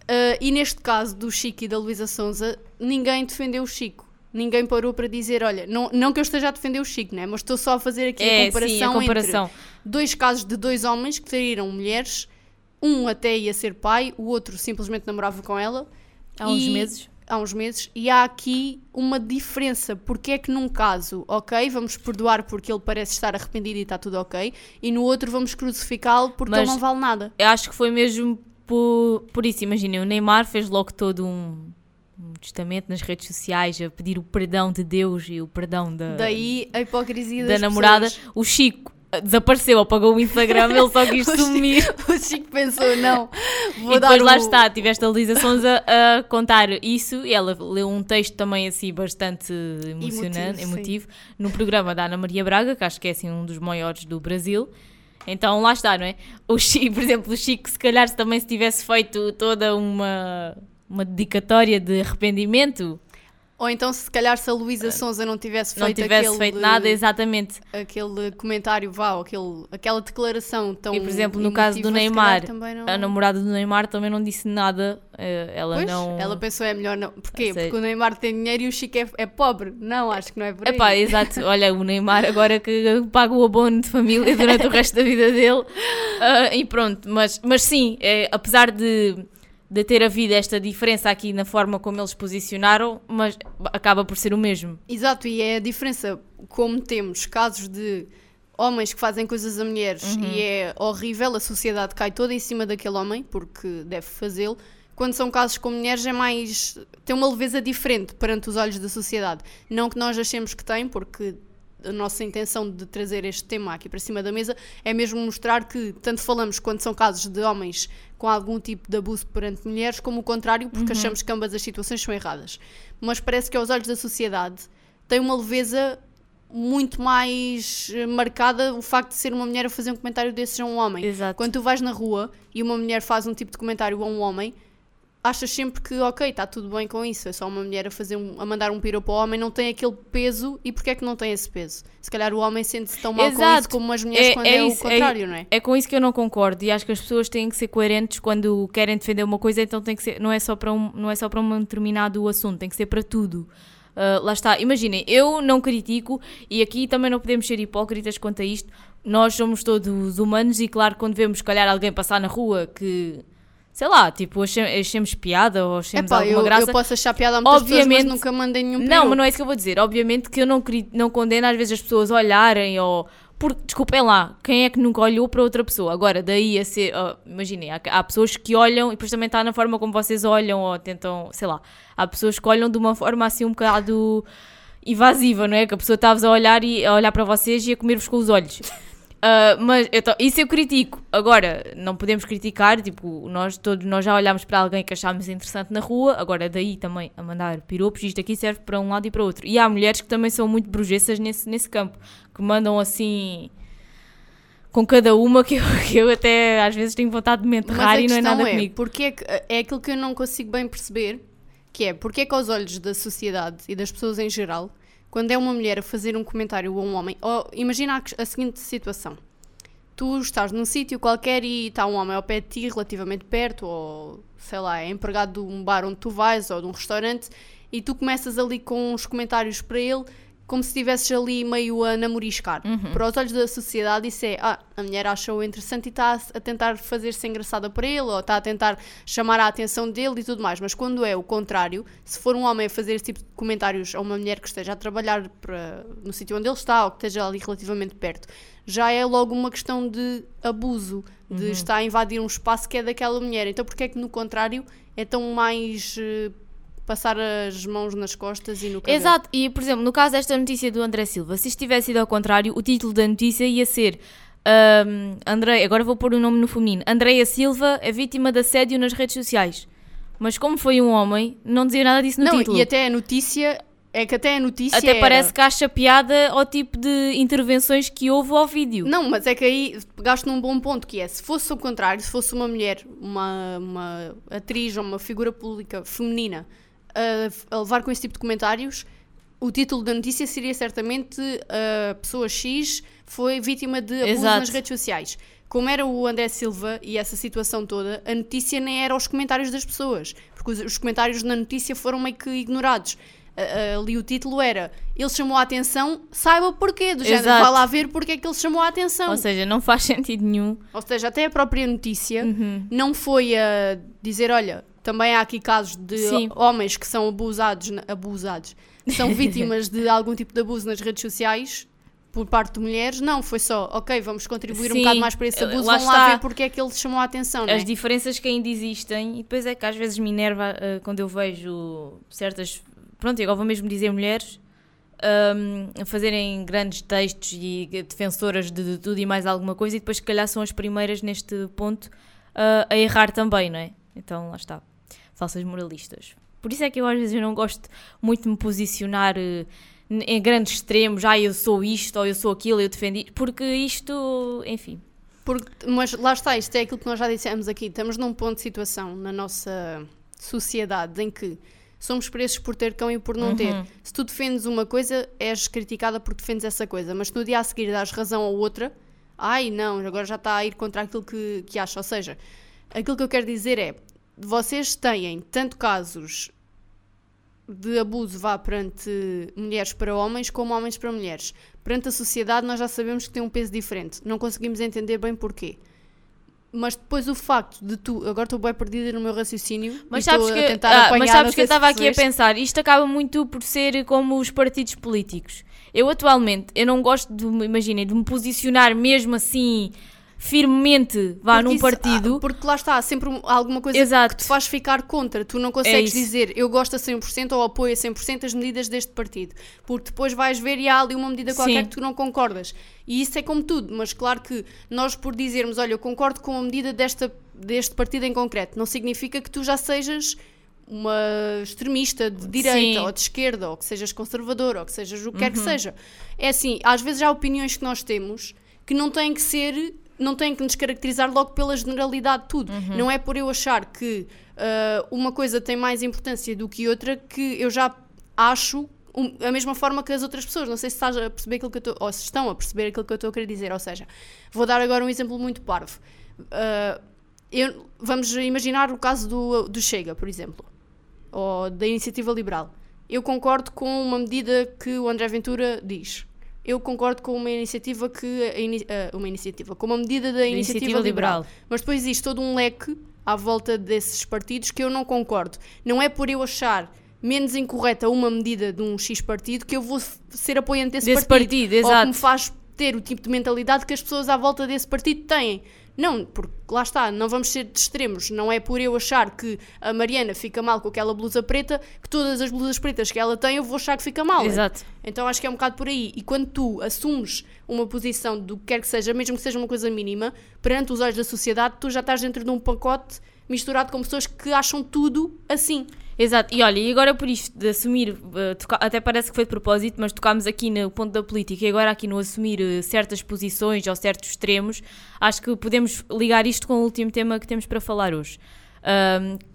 Ah, e neste caso do Chico e da Luísa Sonza, ninguém defendeu o Chico. Ninguém parou para dizer, olha, não, não que eu esteja a defender o Chico, né? mas estou só a fazer aqui a É, comparação, sim, a comparação. entre dois casos de dois homens que traíram mulheres, um até ia ser pai, o outro simplesmente namorava com ela. Há uns E- meses. há uns meses e há aqui uma diferença. Porque é que num caso, ok, vamos perdoar porque ele parece estar arrependido e está tudo ok, e no outro vamos crucificá-lo porque Mas- ele não vale nada. Eu acho que foi mesmo por, por isso. Imaginem, o Neymar fez logo todo um, um testamento nas redes sociais a pedir o perdão de Deus e o perdão da, Daí a hipocrisia da namorada. pessoas. O Chico desapareceu, apagou o Instagram, ele só quis *laughs* O Chico- sumir. *laughs* O Chico pensou, não, vou e dar depois lá está, tiveste a Lisa Sonza a contar isso e ela leu um texto também assim bastante emocionante, Emotivo, emotivo, no programa da Ana Maria Braga, que acho que é assim um dos maiores do Brasil. Então lá está, não é? O Chico, por exemplo, o Chico, se calhar se também se tivesse feito toda uma, uma dedicatória de arrependimento, Ou então, se calhar, se a Luísa Sonza não tivesse É. não feito tivesse aquele, feito nada, exatamente. aquele comentário, vá, aquele, aquela declaração tão E por exemplo, no caso do Neymar, calhar não- a namorada do Neymar também não disse nada, eh, ela Pois, não... ela pensou é melhor não. Porquê? Sei. Porque o Neymar tem dinheiro e o Chico é, é pobre. Não, acho que não é por aí. Epá, exato. *laughs* Olha, o Neymar agora que paga o abono de família durante o resto da vida dele. *laughs* Ah, e pronto, mas, mas sim, é, apesar de, de ter havido esta diferença aqui na forma como eles posicionaram, mas acaba por ser o mesmo. Exato, e é a diferença como temos casos de homens que fazem coisas a mulheres Uhum. e é horrível, a sociedade cai toda em cima daquele homem porque deve fazê-lo. Quando são casos com mulheres é mais. tem uma leveza diferente perante os olhos da sociedade. Não que nós achemos que tem, porque a nossa intenção de trazer este tema aqui para cima da mesa é mesmo mostrar que tanto falamos quando são casos de homens com algum tipo de abuso perante mulheres, como o contrário, porque achamos que ambas as situações são erradas. Mas parece que aos olhos da sociedade tem uma leveza muito mais eh, marcada o facto de ser uma mulher a fazer um comentário desses a um homem. Exato. Quando tu vais na rua e uma mulher faz um tipo de comentário a um homem, achas sempre que, ok, está tudo bem com isso, é só uma mulher a, fazer um- a mandar um piropo ao homem, não tem aquele peso, e porquê é que não tem esse peso? Se calhar o homem sente-se tão mal com Exato. isso como as mulheres quando é, isso, o contrário, não é? É com isso que eu não concordo e acho que as pessoas têm que ser coerentes quando querem defender uma coisa, então tem que ser, não é só para um, não é só para um determinado assunto, tem que ser para tudo. Ah, lá está, imaginem, eu não critico e aqui também não podemos ser hipócritas quanto a isto. Nós somos todos humanos e claro, quando vemos, se calhar, alguém passar na rua que, sei lá, tipo, achem- achemos piada ou achemos Epá, alguma eu, graça. eu posso achar piada a muitas pessoas, Obviamente- mas nunca mandei nenhum Não, piropo. mas não é isso que eu vou dizer. Obviamente que eu não, não condeno às vezes as pessoas olharem ou. Porque, desculpem lá, quem é que nunca olhou para outra pessoa? Agora, daí a ser. imaginem, há, há pessoas que olham e depois também está na forma como vocês olham ou tentam. Sei lá. Há pessoas que olham de uma forma assim um bocado invasiva, não é? Que a pessoa está-vos a olhar e a olhar para vocês e a comer-vos com os olhos. Ah, mas tô- isso eu critico. Agora, não podemos criticar, tipo, nós todos nós já olhámos para alguém que achámos interessante na rua, agora daí também a mandar piropos, isto aqui serve para um lado e para o outro. E há mulheres que também são muito bruxesas nesse, nesse campo, que mandam assim com cada uma que eu, *laughs* que eu até às vezes tenho vontade de me enterrar e não é nada é, comigo. porque é, que, é aquilo que eu não consigo bem perceber, que é, porque é que aos olhos da sociedade e das pessoas em geral, quando é uma mulher a fazer um comentário a um homem, ou imagina a, a seguinte situação. Tu estás num sítio qualquer e está um homem ao pé de ti, relativamente perto, ou sei lá, é empregado de um bar onde tu vais, ou de um restaurante, e tu começas ali com uns comentários para ele, como se estivesses ali meio a namoriscar. Para os olhos da sociedade, isso é, ah, a mulher achou interessante e está a tentar fazer-se engraçada para ele, ou está a tentar chamar a atenção dele e tudo mais. Mas quando é o contrário, se for um homem a fazer esse tipo de comentários a uma mulher que esteja a trabalhar para, no sítio onde ele está, ou que esteja ali relativamente perto, já é logo uma questão de abuso, de estar a invadir um espaço que é daquela mulher. Então, porque é que no contrário é tão mais. eh, passar as mãos nas costas e no cabelo. Exato, e por exemplo, no caso desta notícia do André Silva, se isto tivesse sido ao contrário, o título da notícia ia ser um, André, agora vou pôr o nome no feminino, Andréia Silva é vítima de assédio nas redes sociais. Mas como foi um homem, não dizia nada disso no não, título. e até a notícia, é que até a notícia Até era- parece que acha piada ao tipo de intervenções que houve ao vídeo. Não, mas é que aí pegaste num bom ponto, que é, se fosse o contrário, se fosse uma mulher, uma, uma atriz ou uma figura pública feminina a, a levar com esse tipo de comentários, o título da notícia seria certamente a pessoa X foi vítima de abuso Exato. nas redes sociais. Como era o André Silva e essa situação toda, a notícia nem era os comentários das pessoas, porque os, os comentários na notícia foram meio que ignorados. Ali o título era ele chamou a atenção, saiba porquê, do género, Exato. vá lá ver porque é que ele chamou a atenção. Ou seja, não faz sentido nenhum. Ou seja, até a própria notícia Uhum. não foi a dizer, olha, também há aqui casos de Sim. homens que são abusados, abusados, são *laughs* vítimas de algum tipo de abuso nas redes sociais por parte de mulheres. Não, foi só, ok, vamos contribuir um Sim, bocado mais para esse abuso, lá vamos lá ver porque é que ele chamou a atenção, não é? As diferenças que ainda existem, e depois é que às vezes me enerva ah, quando eu vejo certas. Pronto, agora vou mesmo dizer mulheres. ahm, a fazerem grandes textos e defensoras de, de tudo e mais alguma coisa, e depois, se calhar, são as primeiras neste ponto ah, a errar também, não é? Então, lá está. Falsas moralistas. Por isso é que eu às vezes eu não gosto muito de me posicionar eh, em grandes extremos, ah, eu sou isto ou eu sou aquilo, eu defendi, porque isto, enfim. Porque, mas lá está, isto é aquilo que nós já dissemos aqui. Estamos num ponto de situação na nossa sociedade em que somos presos por ter cão e por não ter. Uhum. Se tu defendes uma coisa, és criticada porque defendes essa coisa, mas se no dia a seguir dás razão a outra, ai não, agora já está a ir contra aquilo que, que acha. Ou seja, aquilo que eu quero dizer é: vocês têm tanto casos de abuso vá perante mulheres para homens como homens para mulheres. Perante a sociedade nós já sabemos que tem um peso diferente. Não conseguimos entender bem porquê. Mas depois o facto de tu... Agora estou bem perdida no meu raciocínio. Mas sabes que, ah, apanhar, mas sabes que eu estava aqui a pensar, isto acaba muito por ser como os partidos políticos. Eu atualmente, eu não gosto de, me- imaginem, de me posicionar mesmo assim firmemente, vá Porque num isso- partido. ah, porque lá está, sempre um- alguma coisa Exato. que te faz ficar contra. Tu não consegues isso. dizer eu gosto a 100% ou apoio a 100% as medidas deste partido. Porque depois vais ver e há ali uma medida qualquer Sim. que tu não concordas. E isso é como tudo, mas claro que nós por dizermos, olha, eu concordo com a medida desta, deste partido em concreto, não significa que tu já sejas uma extremista de direita Sim. ou de esquerda, ou que sejas conservador, ou que sejas o que quer Uhum. que seja. É assim, às vezes há opiniões que nós temos que não têm que ser, não têm que nos caracterizar logo pela generalidade de tudo. Uhum. Não é por eu achar que ah, uma coisa tem mais importância do que outra que eu já acho um- a mesma forma que as outras pessoas. Não sei se estás a perceber aquilo que eu estou, ou se estão a perceber aquilo que eu estou a querer dizer. Ou seja, vou dar agora um exemplo muito parvo. Ah, eu- vamos imaginar o caso do, do Chega, por exemplo, ou da Iniciativa Liberal. Eu concordo com uma medida que o André Ventura diz. Eu concordo com uma iniciativa que ini- uma iniciativa, com uma medida da iniciativa, Iniciativa liberal. Liberal. Mas depois existe todo um leque à volta desses partidos que eu não concordo. Não é por eu achar menos incorreta uma medida de um X partido que eu vou ser apoiante desse, Desse partido. partido, Ou que me faz ter o tipo de mentalidade que as pessoas à volta desse partido têm. Não, porque lá está, não vamos ser de extremos. Não é por eu achar que a Mariana fica mal com aquela blusa preta que todas as blusas pretas que ela tem eu vou achar que fica mal. Exato. Então acho que é um bocado por aí. E quando tu assumes uma posição do que quer que seja, mesmo que seja uma coisa mínima, perante os olhos da sociedade, tu já estás dentro de um pacote misturado com pessoas que acham tudo assim. Exato, e olha, e agora por isto de assumir, eh, toca- até parece que foi de propósito, mas tocámos aqui no ponto da política e agora aqui no assumir eh, certas posições ou certos extremos, acho que podemos ligar isto com o último tema que temos para falar hoje.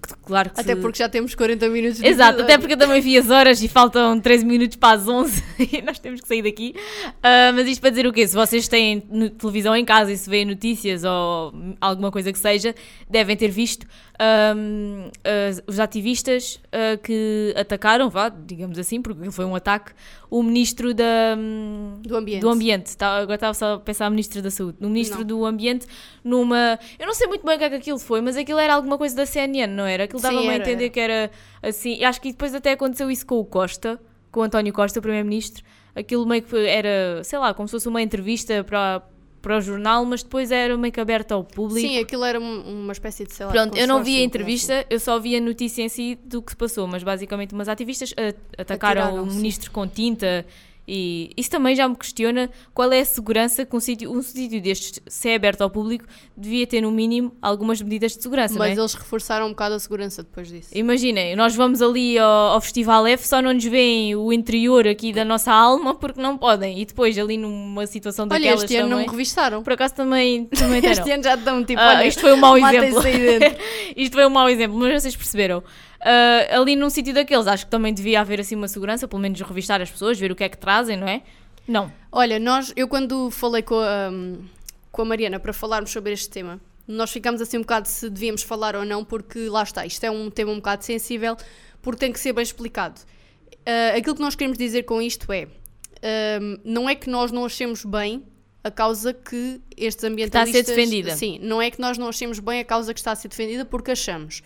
Que- claro Até se- porque já temos 40 minutos de Exato, episódio. até porque eu também vi as horas e faltam 13 minutos para as 11 *laughs* e nós temos que sair daqui. Ah, mas isto para dizer o quê? Se vocês têm televisão em casa e se veem notícias ou alguma coisa que seja, devem ter visto ahm, as- os ativistas ah, que atacaram, vá, digamos assim, porque foi um ataque, o ministro da, hum, Do ambiente. do ambiente. Tá- agora estava só a pensar no ministro da saúde. No ministro Não. do ambiente, numa. Eu não sei muito bem o que é que aquilo foi, mas aquilo era alguma coisa da CNN, não era? Aquilo dava-me a entender era. que era assim. e Acho que depois até aconteceu isso com o Costa, com o António Costa, o primeiro-ministro. Aquilo meio que era, sei lá, como se fosse uma entrevista para, para o jornal, mas depois era meio que aberto ao público. Sim, aquilo era um- uma espécie de sei lá, Pronto, eu não vi a entrevista, eu só vi a notícia em si do que se passou, mas basicamente umas ativistas atacaram o Atiraram-se. ministro com tinta e isso também já me questiona qual é a segurança que um sítio, um sítio destes, se é aberto ao público, devia ter no mínimo algumas medidas de segurança, não é? Mas eles reforçaram um bocado a segurança depois disso. Imaginem, nós vamos ali ao, ao Festival F, só não nos veem o interior aqui da nossa alma porque não podem. E depois ali numa situação Olha, daquelas este ano não também, me revistaram. por acaso também, também *laughs* deram. Este ano já estão tipo, Ah, olha, isto foi um mau exemplo. *laughs* Isto foi um mau exemplo, mas vocês perceberam. Ah, ali num sítio daqueles, acho que também devia haver assim uma segurança, pelo menos revistar as pessoas, ver o que é que trazem, não é? Não. Olha, nós, eu quando falei com a, com a Mariana para falarmos sobre este tema, nós ficámos assim um bocado se devíamos falar ou não, porque lá está, isto é um tema um bocado sensível, porque tem que ser bem explicado. Ah, aquilo que nós queremos dizer com isto é, ahm, não é que nós não achemos bem a causa que estes está a ambientalistas... ser defendida. Sim, não é que nós não achemos bem a causa que está a ser defendida, porque achamos.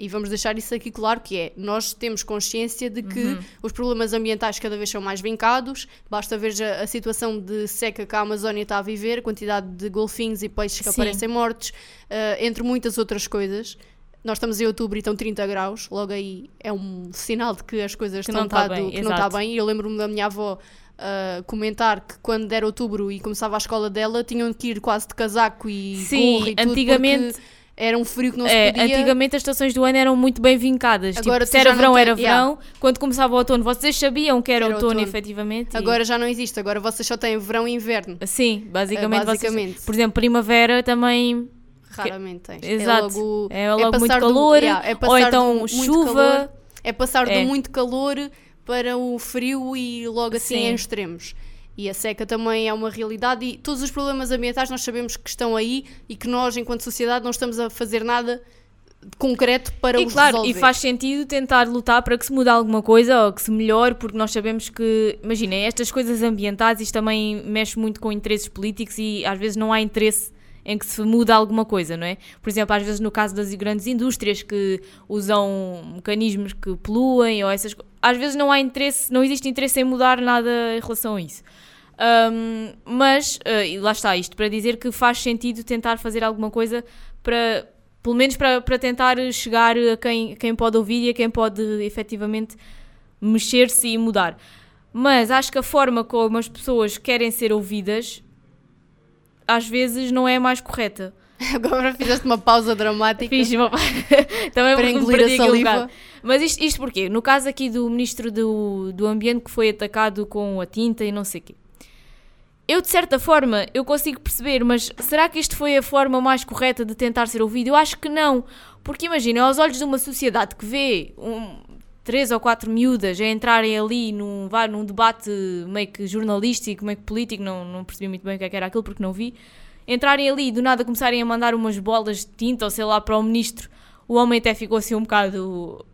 E vamos deixar isso aqui claro que é, nós temos consciência de que Uhum. os problemas ambientais cada vez são mais vincados, basta ver já a situação de seca que a Amazónia está a viver, a quantidade de golfinhos e peixes que Sim. aparecem mortos, eh, entre muitas outras coisas. Nós estamos em outubro e estão 30 graus, logo aí é um sinal de que as coisas Que estão não está bem, que não está exato. bem. E eu lembro-me da minha avó ah, comentar que quando era outubro e começava a escola dela, tinham que ir quase de casaco e Sim, e tudo, antigamente- porque era um frio que não É, se podia. antigamente as estações do ano eram muito bem vincadas. Agora tipo, se era verão, tens- era yeah. verão. Quando começava o outono, vocês sabiam que era, Era outono, outono. efetivamente. e- Agora já não existe, agora vocês só têm verão e inverno. Sim, basicamente. É, vocês- basicamente. por exemplo, primavera também. Raramente tens. Exato. É logo, É logo muito passar do- calor, yeah, é ou então do muito chuva. calor- é passar É. do muito calor para o frio e logo assim Sim. em extremos. E a seca também é uma realidade e todos os problemas ambientais nós sabemos que estão aí e que nós, enquanto sociedade, não estamos a fazer nada de concreto para E os claro, resolver. e faz sentido tentar lutar para que se mude alguma coisa ou que se melhore, porque nós sabemos que, imaginem, estas coisas ambientais, isto também mexe muito com interesses políticos e às vezes não há interesse em que se mude alguma coisa, não é? Por exemplo, às vezes no caso das grandes indústrias que usam mecanismos que poluem ou essas coisas, às vezes não há interesse, não existe interesse em mudar nada em relação a isso. Ahm, mas, e lá está, isto para dizer que faz sentido tentar fazer alguma coisa para, pelo menos para, para tentar chegar a quem, quem pode ouvir e a quem pode efetivamente mexer-se e mudar. Mas acho que a forma como as pessoas querem ser ouvidas às vezes não é a mais correta. *laughs* Agora fizeste uma pausa dramática. Fiz uma... *laughs* Também Para engolir a um saliva. Mas isto, isto porquê? No caso aqui do Ministro do, do Ambiente que foi atacado com a tinta e não sei o quê. Eu, de certa forma, eu consigo perceber, mas será que isto foi a forma mais correta de tentar ser ouvido? Eu acho que não. Porque imagina, aos olhos de uma sociedade que vê um, três ou quatro miúdas a entrarem ali num, vá, num debate meio que jornalístico, meio que político, não, não percebi muito bem o que, é que era aquilo porque não vi, entrarem ali e do nada começarem a mandar umas bolas de tinta ou sei lá para o ministro, o homem até ficou assim um bocado.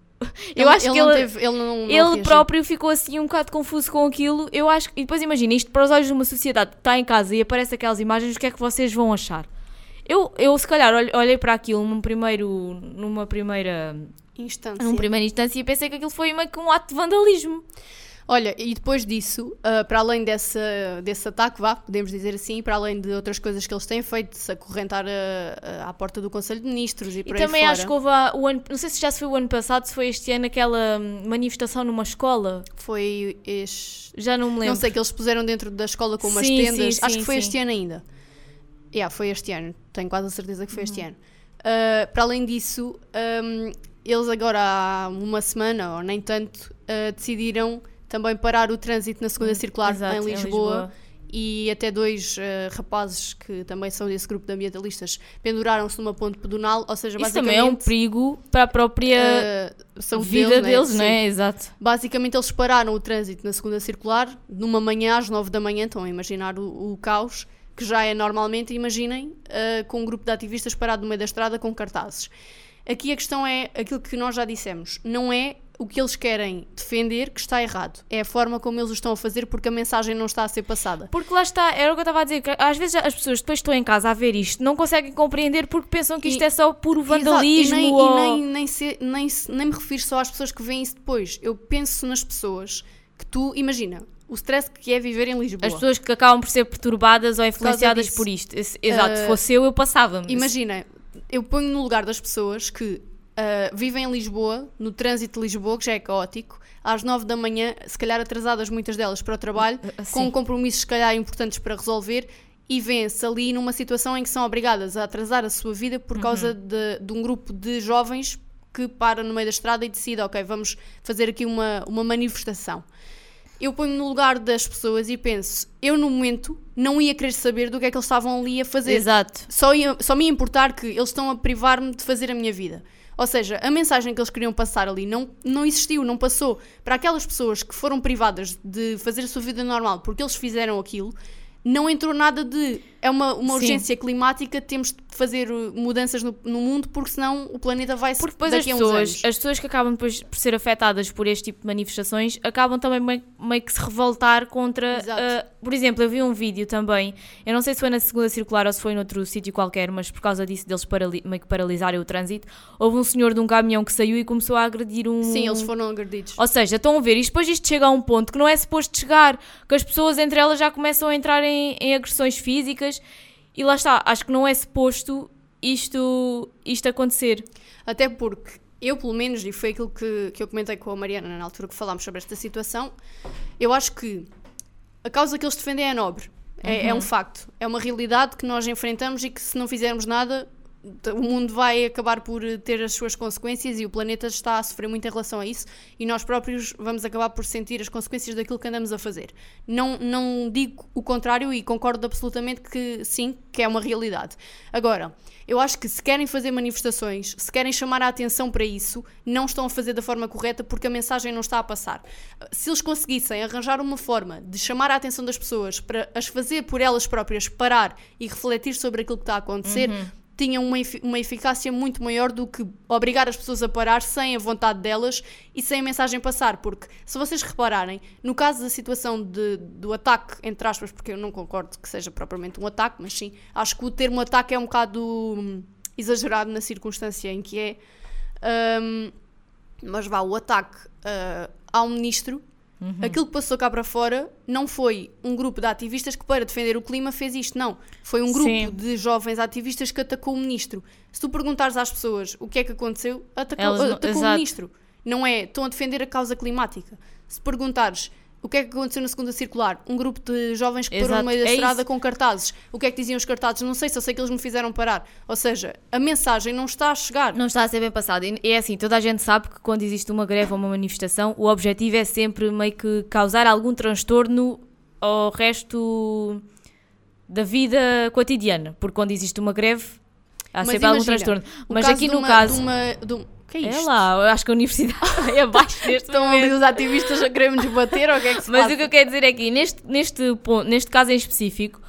Eu acho que não ele, teve- ele não, não ele próprio ficou assim um bocado confuso com aquilo. Eu acho que. E depois imagina, isto para os olhos de uma sociedade que está em casa e aparece aquelas imagens, o que é que vocês vão achar? Eu, eu se calhar olhe- olhei para aquilo num primeiro, numa primeira, Instância. numa primeira instância e pensei que aquilo foi meio que um ato de vandalismo. Olha, e depois disso, ah, para além dessa, desse ataque, vá, podemos dizer assim, para além de outras coisas que eles têm feito, se acorrentar ah, ah, à porta do Conselho de Ministros e E por aí também acho que houve há- o ano, não sei se já se foi o ano passado, se foi este ano aquela hum, manifestação numa escola, Foi este... já não me lembro. Não sei, que eles puseram dentro da escola com umas Sim, tendas. sim, acho sim, que foi este ano ainda. Yeah, foi este ano. Tenho quase a certeza que foi Uhum. este ano. Ah, para além disso, ahm, eles agora há uma semana, ou nem tanto, ah, decidiram também parar o trânsito na segunda circular Hum, Exato, em em Lisboa. Lisboa. E até dois ah, rapazes que também são desse grupo de ambientalistas penduraram-se numa ponte pedonal, ou seja, Isso basicamente também é um perigo para a própria saúde vida deles, Sim. não é? Exato. Basicamente, eles pararam o trânsito na segunda circular, numa manhã às 9 da manhã. Estão a imaginar o, o caos, que já é normalmente, imaginem, com um grupo de ativistas parado no meio da estrada com cartazes. Aqui a questão é aquilo que nós já dissemos: não é o que eles querem defender que está errado, é a forma como eles o estão a fazer porque a mensagem não está a ser passada. Porque lá está, era o que eu estava a dizer, que às vezes as pessoas depois estão em casa a ver isto, não conseguem compreender porque pensam que isto E- é só puro vandalismo E, nem, ou... e nem, nem, se- nem, nem me refiro só às pessoas que veem isso depois. Eu penso nas pessoas que tu, imagina, o stress que é viver em Lisboa. As pessoas que acabam por ser perturbadas ou influenciadas disso. por isto. Exato, se Uh, fosse eu, eu passava-me. Imagina, eu ponho no lugar das pessoas que ah, vivem em Lisboa, no trânsito de Lisboa, que já é caótico, às 9 da manhã, se calhar atrasadas muitas delas para o trabalho, Ah, sim. com compromissos se calhar importantes para resolver, e vêem-se ali numa situação em que são obrigadas a atrasar a sua vida por causa Uhum. de, de um grupo de jovens que para no meio da estrada e decide, ok, vamos fazer aqui uma, uma manifestação. Eu ponho no lugar das pessoas e penso, eu no momento não ia querer saber do que é que eles estavam ali a fazer Exato. só, ia, só me ia importar que eles estão a privar-me de fazer a minha vida. Ou seja, a mensagem que eles queriam passar ali não, não existiu, não passou. Para aquelas pessoas que foram privadas de fazer a sua vida normal porque eles fizeram aquilo, não entrou nada de. É uma, uma Sim. urgência climática, temos de fazer uh, mudanças no, no mundo porque senão o planeta vai se Porque depois as pessoas, as pessoas que acabam depois por ser afetadas por este tipo de manifestações acabam também meio, meio que se revoltar contra. Ah, por exemplo, eu vi um vídeo também, eu não sei se foi na segunda circular ou se foi noutro sítio qualquer, mas por causa disso deles parali meio que paralisarem o trânsito, houve um senhor de um caminhão que saiu e começou a agredir um. Sim, eles foram agredidos. Ou seja, estão a ver, isto depois isto chega a um ponto que não é suposto chegar, que as pessoas entre elas já começam a entrar em, em agressões físicas e lá está, acho que não é suposto isto, isto acontecer. Até porque eu, pelo menos, e foi aquilo que, que eu comentei com a Mariana na altura que falámos sobre esta situação, eu acho que a causa que eles defendem é nobre. É, é um facto. É uma realidade que nós enfrentamos e que se não fizermos nada, o mundo vai acabar por ter as suas consequências e o planeta está a sofrer muito em relação a isso e nós próprios vamos acabar por sentir as consequências daquilo que andamos a fazer. Não, não digo o contrário e concordo absolutamente que sim, que é uma realidade. Agora, eu acho que se querem fazer manifestações, se querem chamar a atenção para isso, não estão a fazer da forma correta porque a mensagem não está a passar. Se eles conseguissem arranjar uma forma de chamar a atenção das pessoas para as fazer por elas próprias parar e refletir sobre aquilo que está a acontecer, tinham uma, uma eficácia muito maior do que obrigar as pessoas a parar sem a vontade delas e sem a mensagem passar. Porque, se vocês repararem, no caso da situação de- do ataque, entre aspas, porque eu não concordo que seja propriamente um ataque, mas sim, acho que o termo ataque é um bocado hum, exagerado na circunstância em que é. Hum, mas vá, o ataque ah, ao ministro, aquilo que passou cá para fora não foi um grupo de ativistas que, para defender o clima, fez isto. Não. Foi um grupo Sim. de jovens ativistas que atacou o ministro. Se tu perguntares às pessoas o que é que aconteceu, atacou, não- atacou o ministro. Não é? Estão a defender a causa climática. Se perguntares o que é que aconteceu na segunda circular, um grupo de jovens que parou no meio da É estrada com cartazes. O que é que diziam os cartazes? Não sei, só sei que eles me fizeram parar. Ou seja, a mensagem não está a chegar. Não está a ser bem passado. E é assim, toda a gente sabe que quando existe uma greve ou uma manifestação, o objetivo é sempre meio que causar algum transtorno ao resto da vida cotidiana. Porque quando existe uma greve, há Mas sempre algum imagina, transtorno. o Mas aqui no uma- caso. De uma, de um- o que é É isto? lá, eu acho que a universidade *laughs* é abaixo neste Estão momento. ali os ativistas a querer nos bater ou o que é que se Mas passa? o que eu quero dizer é que neste, neste, ponto, neste caso em específico,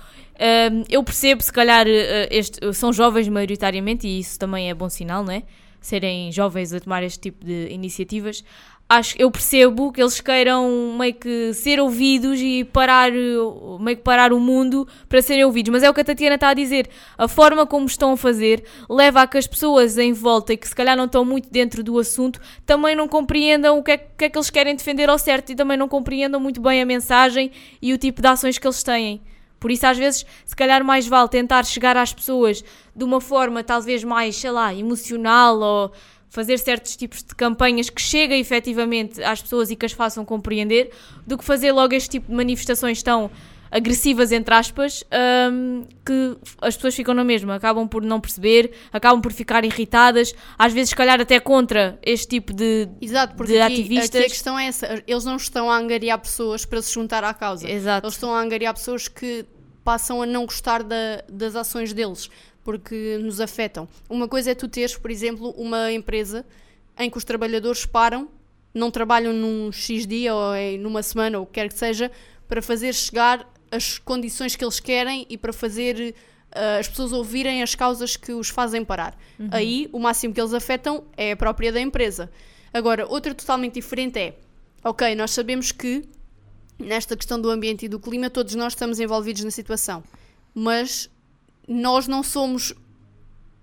hum, eu percebo, se calhar, eh, este, são jovens maioritariamente, e isso também é bom sinal, não é? Serem jovens a tomar este tipo de iniciativas. Acho, eu percebo que eles queiram meio que ser ouvidos e parar, meio que parar o mundo para serem ouvidos. Mas é o que a Tatiana está a dizer. A forma como estão a fazer leva a que as pessoas em volta e que se calhar não estão muito dentro do assunto também não compreendam o que é, que é que eles querem defender ao certo e também não compreendam muito bem a mensagem e o tipo de ações que eles têm. Por isso, às vezes, se calhar mais vale tentar chegar às pessoas de uma forma talvez mais, sei lá, emocional ou fazer certos tipos de campanhas que cheguem efetivamente às pessoas e que as façam compreender, do que fazer logo este tipo de manifestações tão agressivas, entre aspas, hum, que as pessoas ficam na mesma, acabam por não perceber, acabam por ficar irritadas, às vezes, se calhar, até contra este tipo de. Exato, porque de aqui, ativistas. aqui a questão é essa. Eles não estão a angariar pessoas para se juntar à causa. Exato. Eles estão a angariar pessoas que passam a não gostar da- das ações deles, porque nos afetam. Uma coisa é tu teres, por exemplo, uma empresa em que os trabalhadores param, não trabalham num X dia ou em- numa semana ou o que quer que seja, para fazer chegar as condições que eles querem e para fazer ah, as pessoas ouvirem as causas que os fazem parar. Aí o máximo que eles afetam é a própria da empresa. Agora, outra totalmente diferente é, ok, nós sabemos que nesta questão do ambiente e do clima, todos nós estamos envolvidos na situação. Mas nós não somos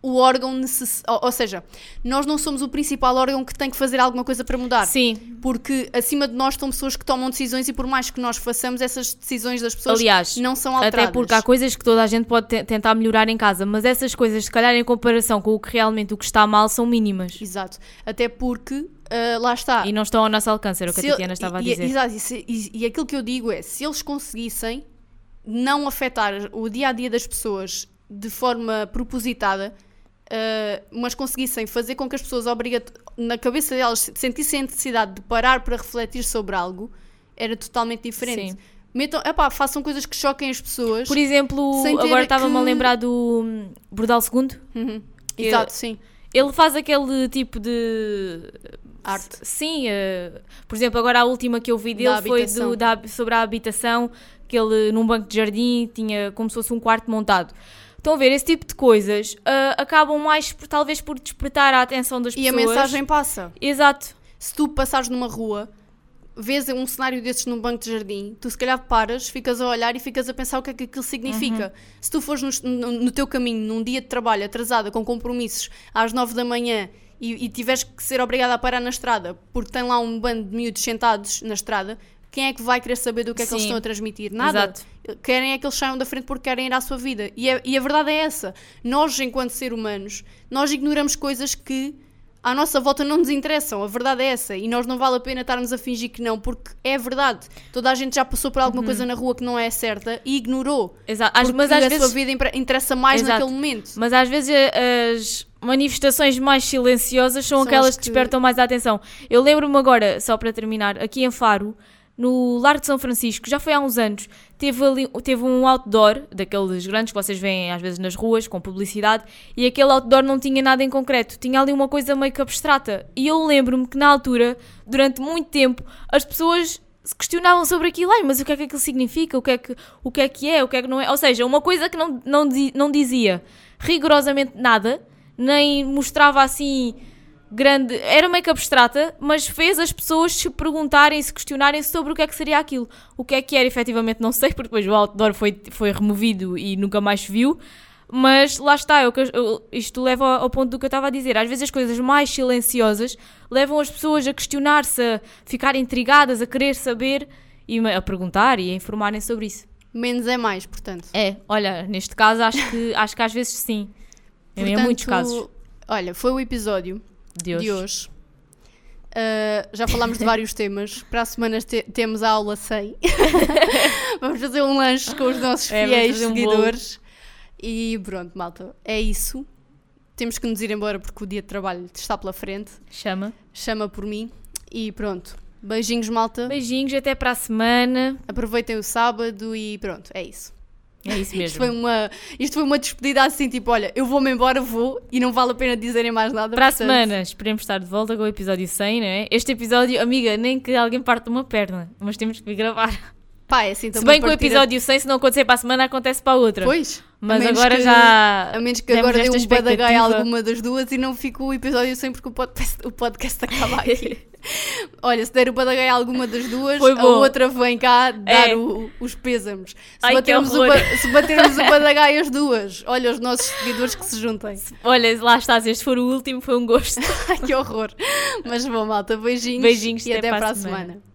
o órgão necess... ou, seja, nós não somos o principal órgão que tem que fazer alguma coisa para mudar. Sim, Porque acima de nós estão pessoas que tomam decisões e por mais que nós façamos, essas decisões das pessoas Aliás, não são alteradas. até porque há coisas que toda a gente pode te- tentar melhorar em casa, mas essas coisas, se calhar em comparação com o que realmente o que está mal, são mínimas. Exato. Até porque, ah, lá está. E não estão ao nosso alcance, era o que Se a Tatiana estava a dizer. Exato, e, se- e- e aquilo que eu digo é: se eles conseguissem não afetar o dia a dia das pessoas de forma propositada, ah, mas conseguissem fazer com que as pessoas na cabeça delas sentissem a necessidade de parar para refletir sobre algo, era totalmente diferente. Sim. Metam, epá, façam coisas que choquem as pessoas. Por exemplo, agora estava-me a que- lembrar do hum, Bordal II. Uhum. Exato, sim. Ele faz aquele tipo de Arte. Sim, eh, por exemplo, agora a última que eu vi dele Da foi do- da- sobre a habitação, que ele num banco de jardim tinha como se fosse um quarto montado. Estão a ver, esse tipo de coisas ah, acabam mais por, talvez por despertar a atenção das E a pessoas. mensagem passa. Exato. se tu passares numa rua, vês um cenário desses num banco de jardim, tu se calhar paras, ficas a olhar e ficas a pensar o que é que aquilo significa. Se tu fores no, no- no teu caminho, num dia de trabalho, atrasada, com compromissos, às nove da manhã, e, e tiveres que ser obrigada a parar na estrada, porque tem lá um bando de miúdos sentados na estrada, quem é que vai querer saber do que é que eles Sim. estão a transmitir? Nada. Exato. Querem é que eles saiam da frente porque querem ir à sua vida. E, é- e a verdade é essa. Nós, enquanto ser humanos, nós ignoramos coisas que à nossa volta não nos interessam. A verdade é essa. E nós não vale a pena estarmos a fingir que não, porque é verdade. Toda a gente já passou por alguma coisa na rua que não é certa e ignorou. Exato. Às- mas às a vezes sua vida interessa mais Exato. naquele momento. Mas às vezes eh, as manifestações mais silenciosas são, São aquelas as que que- despertam mais a atenção. Eu lembro-me agora, só para terminar, aqui em Faro, no Largo de São Francisco, já foi há uns anos, teve, ali, teve um outdoor, daqueles grandes que vocês veem às vezes nas ruas, com publicidade, e aquele outdoor não tinha nada em concreto, tinha ali uma coisa meio que abstrata. E eu lembro-me que na altura, durante muito tempo, as pessoas se questionavam sobre aquilo, Ai, mas o que é que aquilo significa, o que é que, o que é que é, o que é que não é, ou seja, uma coisa que não, não, não dizia rigorosamente nada, nem mostrava assim grande, era meio que abstrata, mas fez as pessoas se perguntarem, se questionarem sobre o que é que seria aquilo. O que é que era, efetivamente, não sei, *laughs* porque depois o outdoor foi, foi removido e nunca mais se viu. Mas lá está, é eu- eu- isto leva ao, ponto do que eu estava a dizer. Às vezes as coisas mais silenciosas levam as pessoas a questionar-se, a ficar intrigadas, a querer saber e a perguntar e a informarem sobre isso. Menos é mais, portanto. É, olha, neste caso acho que, acho que às vezes sim. em Portanto, muitos casos. Olha, foi o episódio De hoje. de hoje. Uh, já falámos de vários temas. Para a semana te- temos a aula 100. *laughs* vamos fazer um lanche com os nossos É, fiéis fazer um bolo. seguidores. E pronto, malta, é isso. Temos que nos ir embora porque o dia de trabalho está pela frente. Chama. Chama por mim. E pronto. Beijinhos, malta. Beijinhos, até para a semana. Aproveitem o sábado e pronto, é isso. É isso Isto mesmo. foi, uma, isto foi uma despedida assim, tipo, olha, eu vou-me embora, vou, e não vale a pena dizerem mais nada. Para a portanto- semana, esperemos estar de volta com o episódio 100, não é? Este episódio, amiga, nem que alguém parte uma perna, mas temos que gravar. Pá, é assim, Se bem que o episódio 100, se não acontecer para a semana, acontece para a outra. Pois, mas agora que- já. A menos que agora dê um badagaia a alguma das duas e não fique o episódio sem porque o podcast, o podcast acaba *laughs* aqui. Olha, se der o badagaia a alguma das duas, a outra vem cá dar É. o- os pêsames. Se, Ai, batermos o, se batermos o badagaia as duas, olha os nossos seguidores que se juntem. Olha, lá está, se este for o último, foi um gosto. *laughs* Ai, que horror. Mas bom, malta, beijinhos, Beijinhos, e até até para a para a semana. semana.